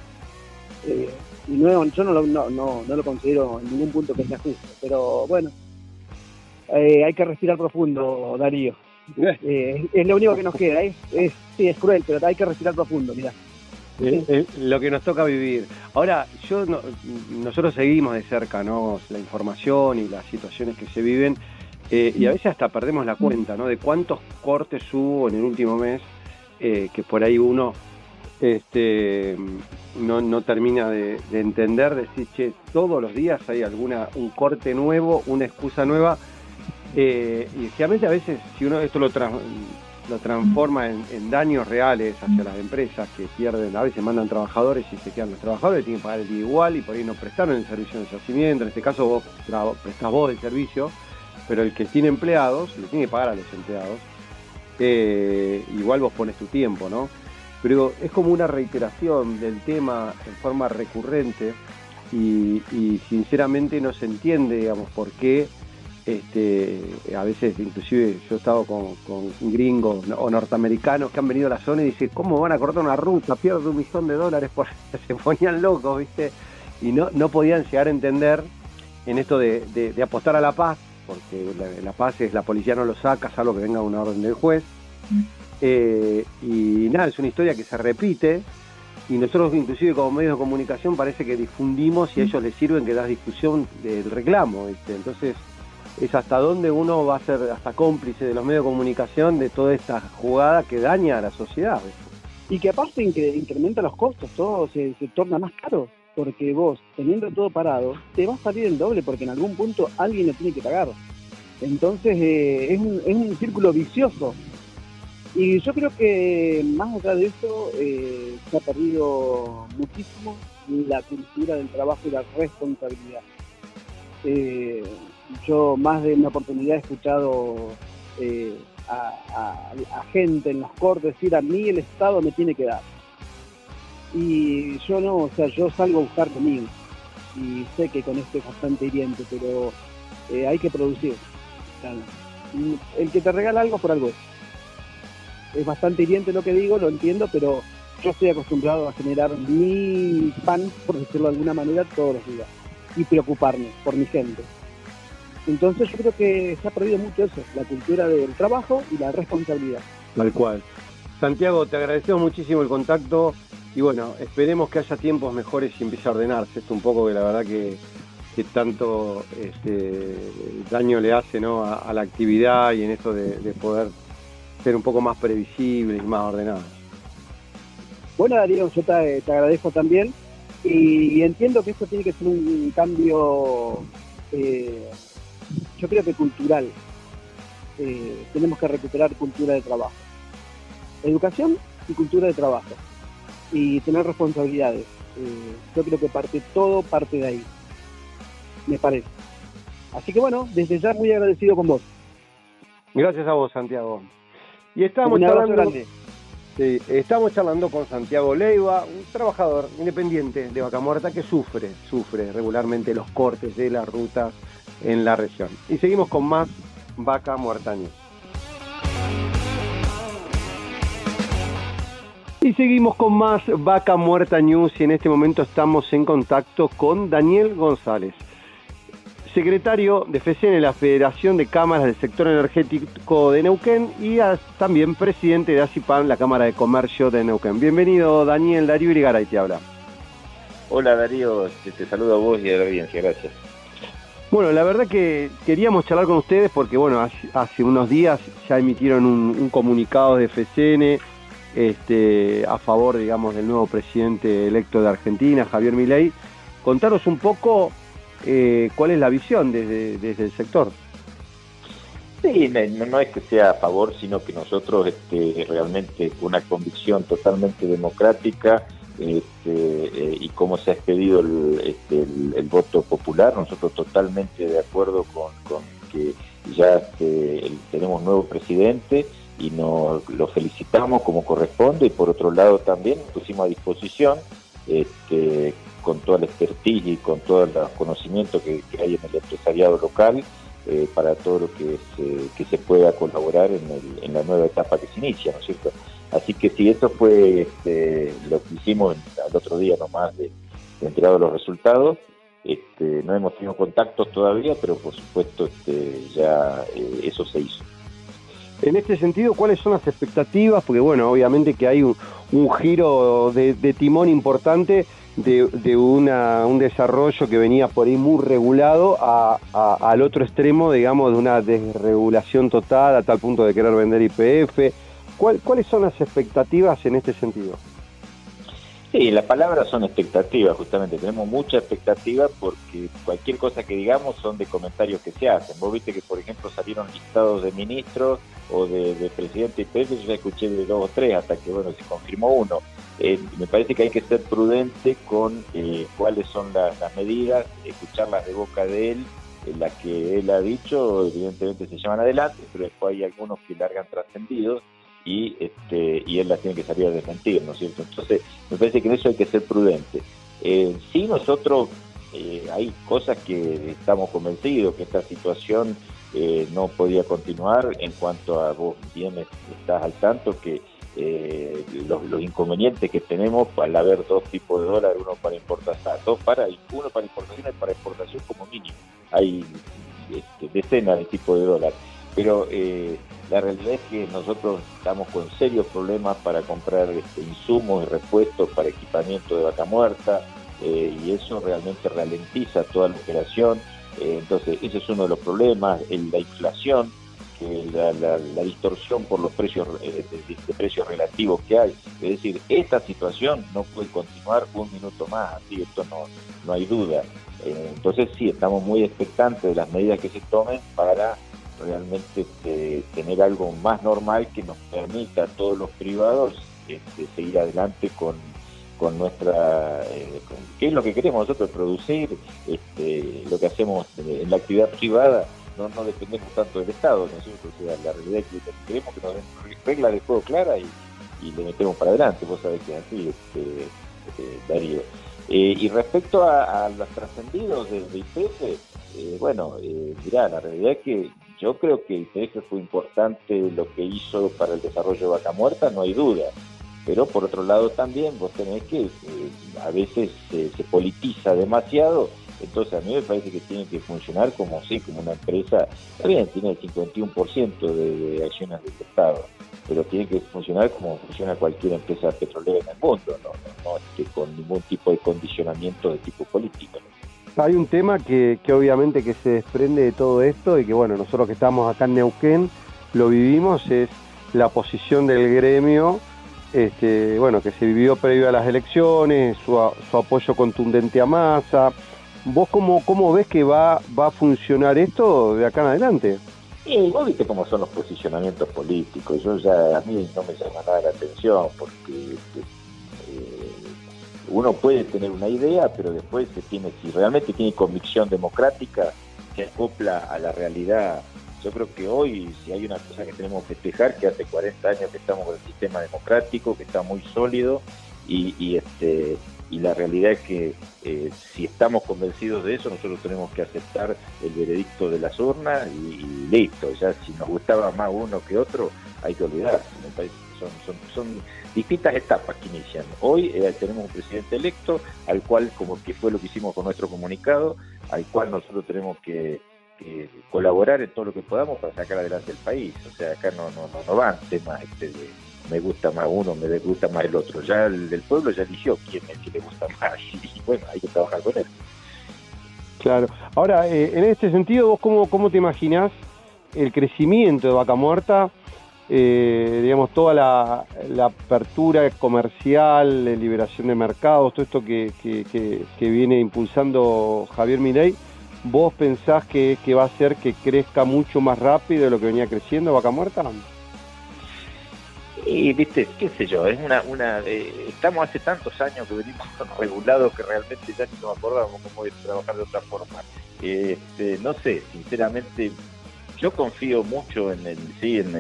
[SPEAKER 16] Eh, y no, yo no lo, no, no, lo considero en ningún punto que sea justo, pero bueno, eh, hay que respirar profundo, Darío. Eh, es lo único que nos queda, es, es, sí, es cruel, pero hay que respirar profundo, mira.
[SPEAKER 5] lo que nos toca vivir. Ahora, yo nosotros seguimos de cerca ¿no? la información y las situaciones que se viven y a veces hasta perdemos la cuenta ¿no? de cuántos cortes hubo en el último mes eh, que por ahí uno este, no, no termina de, entender, decir, che, todos los días hay alguna, un corte nuevo, una excusa nueva, eh, y realmente a veces, si uno esto lo, lo transforma en, daños reales hacia las empresas que pierden, a veces mandan trabajadores y se quedan los trabajadores, tienen que pagar el día igual y por ahí no prestaron el servicio de yacimiento, en este caso vos prestás vos el servicio, pero el que tiene empleados le tiene que pagar a los empleados igual vos pones tu tiempo, ¿no? pero es como una reiteración del tema en forma recurrente y, sinceramente no se entiende, digamos, por qué este, a veces inclusive yo he estado con, gringos o norteamericanos que han venido a la zona y dicen, ¿cómo van a cortar una ruta? Pierdo un millón de dólares, por... se ponían locos, ¿viste? Y no, no podían llegar a entender en esto de, apostar a la paz, porque la, paz es la policía no lo saca, salvo que venga una orden del juez. Eh, y nada, es una historia que se repite y nosotros inclusive como medios de comunicación parece que difundimos y a ellos les sirven que das discusión del reclamo. Entonces es hasta dónde uno va a ser hasta cómplice de los medios de comunicación de toda esta jugada que daña a la sociedad.
[SPEAKER 16] Y que aparte incrementa los costos, todo se, torna más caro, porque vos teniendo todo parado, te va a salir el doble porque en algún punto alguien lo tiene que pagar. Entonces eh, es, un, es un círculo vicioso y yo creo que más allá de eso eh, se ha perdido muchísimo la cultura del trabajo y la responsabilidad. Eh, yo más de una oportunidad he escuchado eh, a, gente en los cortes decir a mí el Estado me tiene que dar. Y yo no, o sea, yo salgo a buscar conmigo. Y sé que con esto es bastante hiriente, pero hay que producir. el que te regala algo por algo es es bastante hiriente lo que digo, lo entiendo, pero yo estoy acostumbrado a generar mi pan, por decirlo de alguna manera, todos los días y preocuparme por mi gente. Entonces yo creo que se ha perdido mucho eso, la cultura del trabajo y la responsabilidad.
[SPEAKER 5] Tal cual. Santiago, te agradecemos muchísimo el contacto y bueno, esperemos que haya tiempos mejores y empiece a ordenarse esto un poco que la verdad que, tanto este, daño le hace ¿no? a, la actividad y en esto de poder ser un poco más previsible y más ordenado.
[SPEAKER 16] Bueno, Darío, yo te, agradezco también y, entiendo que esto tiene que ser un cambio, eh, yo creo que cultural. Eh, tenemos que recuperar cultura de trabajo. Educación y cultura de trabajo. Y tener responsabilidades. Eh, yo creo que parte todo parte de ahí. Me parece. Así que bueno, desde ya muy agradecido con vos.
[SPEAKER 5] Gracias a vos, Santiago. Y estamos charlando, estamos charlando con Santiago Leiva, un trabajador independiente de Vaca Muerta que sufre, sufre regularmente los cortes de las rutas en la región. Y seguimos con más Vaca Muerta News. Y seguimos con más Vaca Muerta News y en este momento estamos en contacto con Daniel González secretario de FECEN la Federación de Cámaras del Sector Energético de Neuquén y también presidente de ACIPAN, la Cámara de Comercio de Neuquén. Bienvenido, Daniel Darío Irigaray te habla.
[SPEAKER 17] Hola Darío, te, saludo a vos y a la audiencia, gracias.
[SPEAKER 5] Bueno, la verdad que queríamos charlar con ustedes porque, bueno, hace, unos días ya emitieron un, comunicado de FECN este, a favor, digamos, del nuevo presidente electo de Argentina, Javier Milei. Contaros un poco eh, ¿cuál es la visión desde, desde el sector?
[SPEAKER 17] Sí, no, es que sea a favor, sino que nosotros este, realmente con una convicción totalmente democrática este, eh, y cómo se ha expedido este, el, voto popular, nosotros totalmente de acuerdo con, que ya este, tenemos nuevo presidente y nos lo felicitamos como corresponde y por otro lado también pusimos a disposición este, con toda la expertise y con todo el conocimiento que, hay en el empresariado local eh, para todo lo que se, que se pueda colaborar en, la nueva etapa que se inicia, ¿no es cierto? Así que si esto fue este, lo que hicimos al otro día nomás de, de los resultados, este, no hemos tenido contactos todavía, pero por supuesto este, ya eh, eso se hizo.
[SPEAKER 5] En este sentido, ¿cuáles son las expectativas? Porque bueno, obviamente que hay un, giro de, timón importante de, un desarrollo que venía por ahí muy regulado al otro extremo, digamos, de una desregulación total a tal punto de querer vender IPF. ¿Cuáles son las expectativas en este sentido?
[SPEAKER 17] Sí, las palabras son expectativas, justamente. Tenemos mucha expectativa porque cualquier cosa que digamos son de comentarios que se hacen. Vos viste que, por ejemplo, salieron listados de ministros o de, presidente IPF, yo ya escuché de dos o tres hasta que, bueno, se confirmó uno. Eh, me parece que hay que ser prudente con eh, cuáles son las medidas, escucharlas de boca de él, eh, las que él ha dicho, evidentemente se llaman adelante, pero después hay algunos que largan trascendidos y, este, y él las tiene que salir a desmentir, ¿no es cierto? Entonces, me parece que en eso hay que ser prudente. Eh, sí, nosotros eh, hay cosas que estamos convencidos que esta situación eh, no podía continuar en cuanto a vos bien estás al tanto que eh, los, inconvenientes que tenemos al haber dos tipos de dólar, uno para importación, dos para, uno para importación y para exportación como mínimo. Hay este, decenas de tipos de dólar. Pero eh, la realidad es que nosotros estamos con serios problemas para comprar este, insumos y repuestos para equipamiento de vaca muerta eh, y eso realmente ralentiza toda la operación. entonces, ese es uno de los problemas, la inflación que la, distorsión por los precios eh, de, precios relativos que hay. Es decir, esta situación no puede continuar un minuto más, así esto no, no hay duda. Eh, entonces sí, estamos muy expectantes de las medidas que se tomen para realmente este, tener algo más normal que nos permita a todos los privados este, seguir adelante con, con nuestra, eh, qué es lo que queremos nosotros producir, este, lo que hacemos en la actividad privada no, no dependemos tanto del Estado, ¿no la realidad es que queremos que nos den reglas de juego claras y, le metemos para adelante, vos sabés que es así, este, este Darío. Eh, y respecto a, los trascendidos de, IPF, eh, bueno, eh, mirá, la realidad es que yo creo que IPF fue importante lo que hizo para el desarrollo de Vaca Muerta, no hay duda. Pero por otro lado también vos tenés que, eh, a veces se politiza demasiado entonces a mí me parece que tiene que funcionar como sí, como una empresa, bien, tiene el 51% de, de, acciones del Estado, pero tiene que funcionar como funciona cualquier empresa petrolera en el mundo, no, no, este, con ningún tipo de condicionamiento de tipo político.
[SPEAKER 5] Hay un tema que, que obviamente que se desprende de todo esto y que bueno, nosotros que estamos acá en Neuquén lo vivimos, es la posición del gremio este, bueno, que se vivió previo a las elecciones, su, su apoyo contundente a Massa, ¿Vos cómo, cómo ves que va, va a funcionar esto de acá en adelante?
[SPEAKER 17] Y vos viste cómo son los posicionamientos políticos. Yo ya, a mí no me llama nada la atención porque este, uno puede tener una idea, pero después se tiene, si realmente tiene convicción democrática, se acopla a la realidad. Yo creo que hoy, si hay una cosa que tenemos que festejar, que hace 40 años que estamos con el sistema democrático, que está muy sólido y, este y la realidad es que eh, si estamos convencidos de eso, nosotros tenemos que aceptar el veredicto de las urnas y, listo. Ya si nos gustaba más uno que otro, hay que olvidarse. Son, distintas etapas que inician. Hoy eh, tenemos un presidente electo, al cual, como que fue lo que hicimos con nuestro comunicado, al cual nosotros tenemos que, colaborar en todo lo que podamos para sacar adelante el país. O sea, acá no, no, no, van temas este, de me gusta más uno, me gusta más el otro. Ya el del pueblo ya eligió quién es que le gusta más y bueno, hay que trabajar con él.
[SPEAKER 5] Claro. Ahora, eh, en este sentido, ¿vos cómo, cómo te imaginás el crecimiento de Vaca Muerta? Eh, digamos, toda la, apertura comercial, la liberación de mercados, todo esto que, viene impulsando Javier Milei, ¿vos pensás que, va a hacer que crezca mucho más rápido de lo que venía creciendo Vaca Muerta?
[SPEAKER 17] Y viste, qué sé yo, es una, una eh, estamos hace tantos años que venimos regulados que realmente ya ni nos acordamos cómo trabajar de otra forma. Este, no sé, sinceramente, yo confío mucho en el, sí, en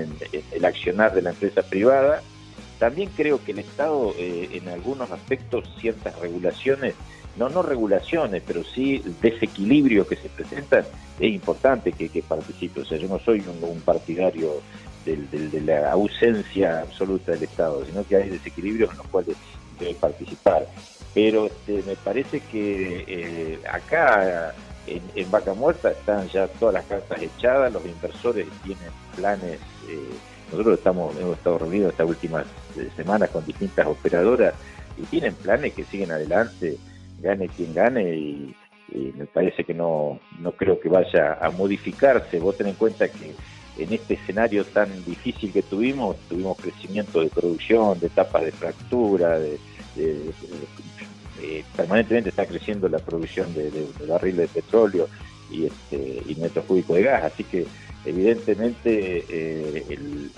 [SPEAKER 17] el, accionar de la empresa privada. También creo que el Estado, eh, en algunos aspectos, ciertas regulaciones, no no regulaciones, pero sí desequilibrios que se presentan, es importante que, que participe. O sea, yo no soy un partidario de la ausencia absoluta del Estado, sino que hay desequilibrios en los cuales debe participar. Pero este, me parece que eh, acá en, Vaca Muerta están ya todas las cartas echadas, los inversores tienen planes. Eh, nosotros estamos hemos estado reunidos estas últimas eh, semanas con distintas operadoras y tienen planes que siguen adelante, gane quien gane y, me parece que no, no creo que vaya a modificarse. Vos ten en cuenta que en este escenario tan difícil que tuvimos, tuvimos crecimiento de producción, de etapas de fractura, de, permanentemente está creciendo la producción de, barriles de petróleo y, este, y metros cúbicos de gas, así que evidentemente eh, el,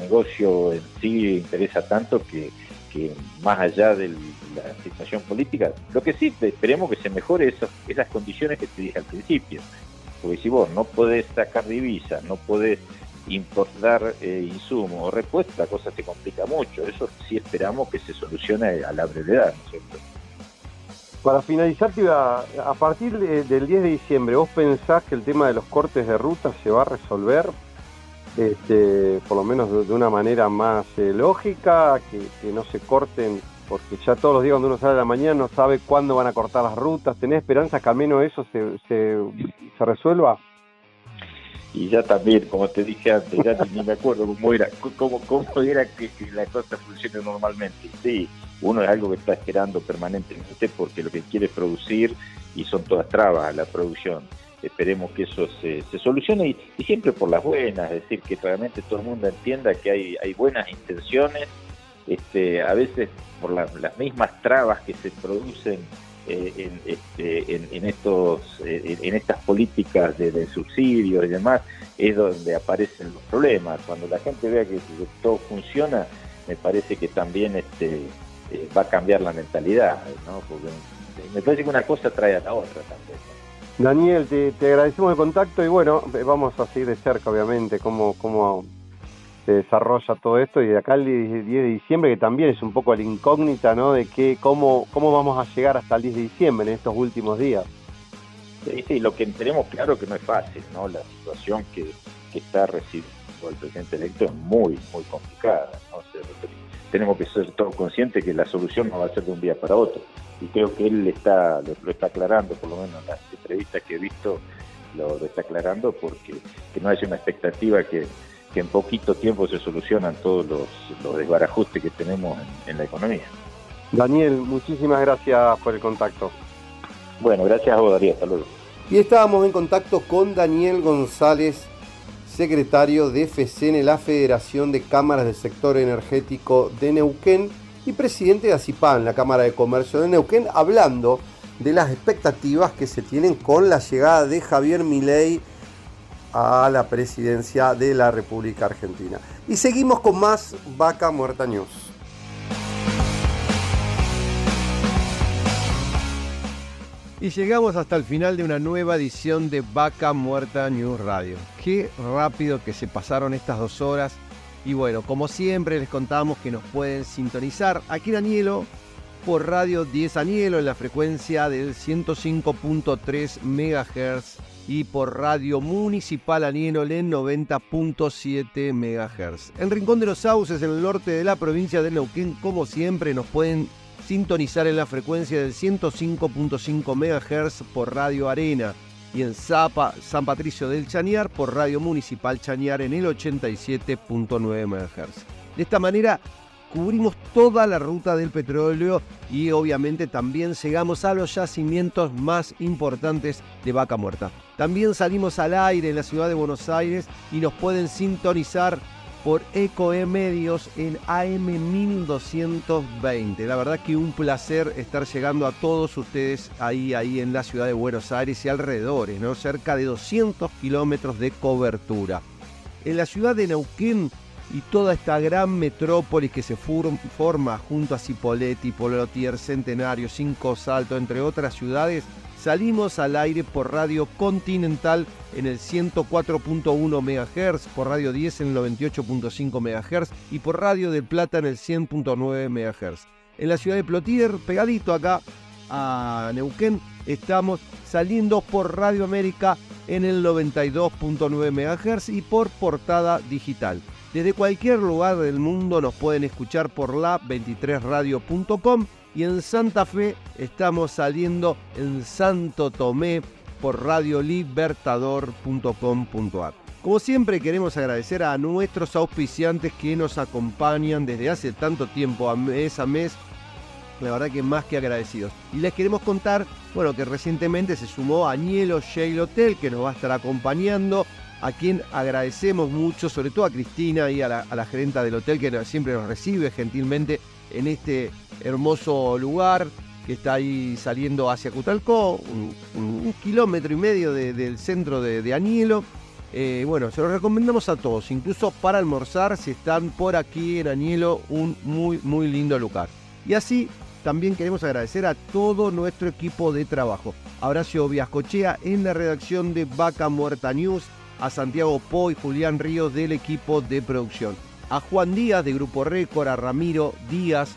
[SPEAKER 17] negocio en sí interesa tanto que, más allá de la situación política, lo que sí esperemos que se mejore esas, esas condiciones que te dije al principio, porque si vos no podés sacar divisas, no podés importar eh, insumos o repuestos, la cosa se complica mucho. Eso sí esperamos que se solucione a la brevedad, ¿no es cierto?
[SPEAKER 5] Para finalizar, a partir del 10 de diciembre, ¿vos pensás que el tema de los cortes de ruta se va a resolver? Este, por lo menos de, una manera más eh, lógica, que, no se corten, porque ya todos los días cuando uno sale a la mañana no sabe cuándo van a cortar las rutas. ¿Tenés esperanza que al menos eso se, se resuelva?
[SPEAKER 17] Y ya también, como te dije antes, ya ni me acuerdo cómo era, cómo, cómo era que, la cosa funcione normalmente. Sí, uno es algo que está esperando permanentemente porque lo que quiere es producir y son todas trabas a la producción. Esperemos que eso se, se solucione y, siempre por las buenas, es decir, que realmente todo el mundo entienda que hay, hay buenas intenciones, este, a veces por las mismas trabas que se producen eh, este, en, estos, eh, en estas políticas de, subsidios y demás, es donde aparecen los problemas. Cuando la gente vea que, todo funciona, me parece que también este, eh, va a cambiar la mentalidad, ¿no? Porque me parece que una cosa trae a la otra también.
[SPEAKER 5] Daniel, te, agradecemos el contacto y bueno, vamos a seguir de cerca, obviamente, cómo, cómo se desarrolla todo esto y de acá el 10 de diciembre, que también es un poco la incógnita, ¿no? De que, cómo, cómo vamos a llegar hasta el 10 de diciembre en estos últimos días.
[SPEAKER 17] Sí, sí, lo que tenemos claro que no es fácil, ¿no? La situación que, está recibiendo el presidente electo es muy, muy complicada, ¿no? tenemos que ser todos conscientes que la solución no va a ser de un día para otro. Y creo que él está, lo, está aclarando, por lo menos en las entrevistas que he visto, lo, está aclarando porque que no hay una expectativa que que en poquito tiempo se solucionan todos los, desbarajustes que tenemos en, la economía.
[SPEAKER 5] Daniel, muchísimas gracias por el contacto.
[SPEAKER 17] Bueno, gracias a vos, Darío. Hasta luego.
[SPEAKER 2] Y estábamos en contacto con Daniel González, secretario de FECENE, la Federación de Cámaras del Sector Energético de Neuquén, y presidente de ACIPAN, la Cámara de Comercio de Neuquén, hablando de las expectativas que se tienen con la llegada de Javier Milei a la presidencia de la República Argentina. Y seguimos con más Vaca Muerta News. Y llegamos hasta el final de una nueva edición de Vaca Muerta News Radio. Qué rápido que se pasaron estas dos horas. Y bueno, como siempre les contamos que nos pueden sintonizar aquí en Anielo por Radio 10 Anielo en la frecuencia del 105.3 MHz y por Radio Municipal Anienol en 90.7 MHz. En Rincón de los Sauces, en el norte de la provincia de Neuquén, como siempre, nos pueden sintonizar en la frecuencia del 105.5 MHz por Radio Arena y en Zapa, San Patricio del Chañar por Radio Municipal Chañar en el 87.9 MHz. De esta manera cubrimos toda la ruta del petróleo y obviamente también llegamos a los yacimientos más importantes de Vaca Muerta. También salimos al aire en la ciudad de Buenos Aires y nos pueden sintonizar por ECOE Medios en AM 1220. La verdad que un placer estar llegando a todos ustedes ahí, ahí en la ciudad de Buenos Aires y alrededores, ¿no? Cerca de 200 kilómetros de cobertura. En la ciudad de Neuquén y toda esta gran metrópolis que se forma junto a Cipolletti, Polotier, Centenario, Cinco Salto, entre otras ciudades, salimos al aire por Radio Continental en el 104.1 MHz, por Radio 10 en el 98.5 MHz y por Radio del Plata en el 100.9 MHz. En la ciudad de Plotier, pegadito acá a Neuquén, estamos saliendo por Radio América en el 92.9 MHz y por portada digital. Desde cualquier lugar del mundo nos pueden escuchar por la 23radio.com y en Santa Fe estamos saliendo en Santo Tomé por radiolibertador.com.ar. Como siempre queremos agradecer a nuestros auspiciantes que nos acompañan desde hace tanto tiempo, mes a mes, la verdad que más que agradecidos. Y les queremos contar, bueno, que recientemente se sumó Añelo Shale Hotel, que nos va a estar acompañando a quien agradecemos mucho, sobre todo a Cristina y a la, gerenta del hotel que siempre nos recibe gentilmente en este hermoso lugar que está ahí saliendo hacia Cutalcó, un, kilómetro y medio del centro de, Añelo. Eh, bueno, se lo recomendamos a todos, incluso para almorzar, si están por aquí en Añelo, un muy, muy lindo lugar. Y así también queremos agradecer a todo nuestro equipo de trabajo. Horacio Viascochea en la redacción de Vaca Muerta News, a Santiago Po y Julián Ríos del equipo de producción, a Juan Díaz de Grupo Récord, a Ramiro Díaz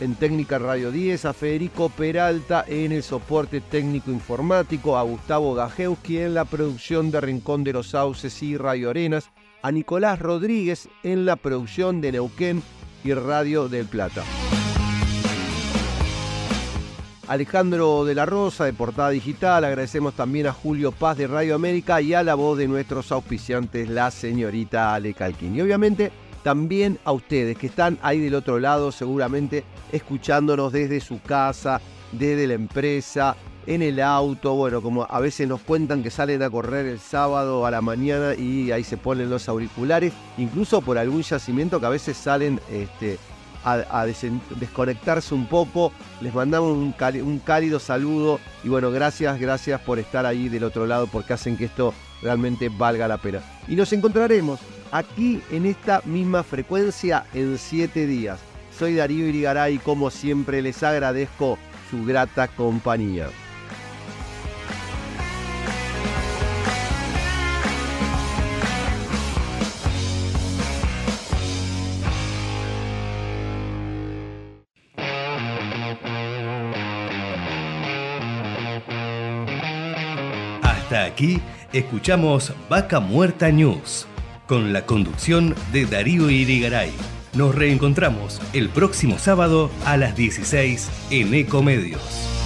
[SPEAKER 2] en técnica Radio 10, a Federico Peralta en el soporte técnico informático, a Gustavo Gajewski en la producción de Rincón de los Sauces y Radio Arenas, a Nicolás Rodríguez en la producción de Neuquén y Radio del Plata. Alejandro de la Rosa de Portada Digital, agradecemos también a Julio Paz de Radio América y a la voz de nuestros auspiciantes, la señorita Ale Calquín. Y obviamente también a ustedes que están ahí del otro lado, seguramente escuchándonos desde su casa, desde la empresa, en el auto, bueno, como a veces nos cuentan que salen a correr el sábado a la mañana y ahí se ponen los auriculares, incluso por algún yacimiento que a veces salen este, a, desconectarse un poco. Les mandamos un, cálido saludo y bueno, gracias, gracias por estar ahí del otro lado porque hacen que esto realmente valga la pena. Y nos encontraremos aquí en esta misma frecuencia en siete días. Soy Darío Irigaray y como siempre les agradezco su grata compañía.
[SPEAKER 1] Hasta aquí escuchamos Vaca Muerta News con la conducción de Darío Irigaray. Nos reencontramos el próximo sábado a las 16 en Ecomedios.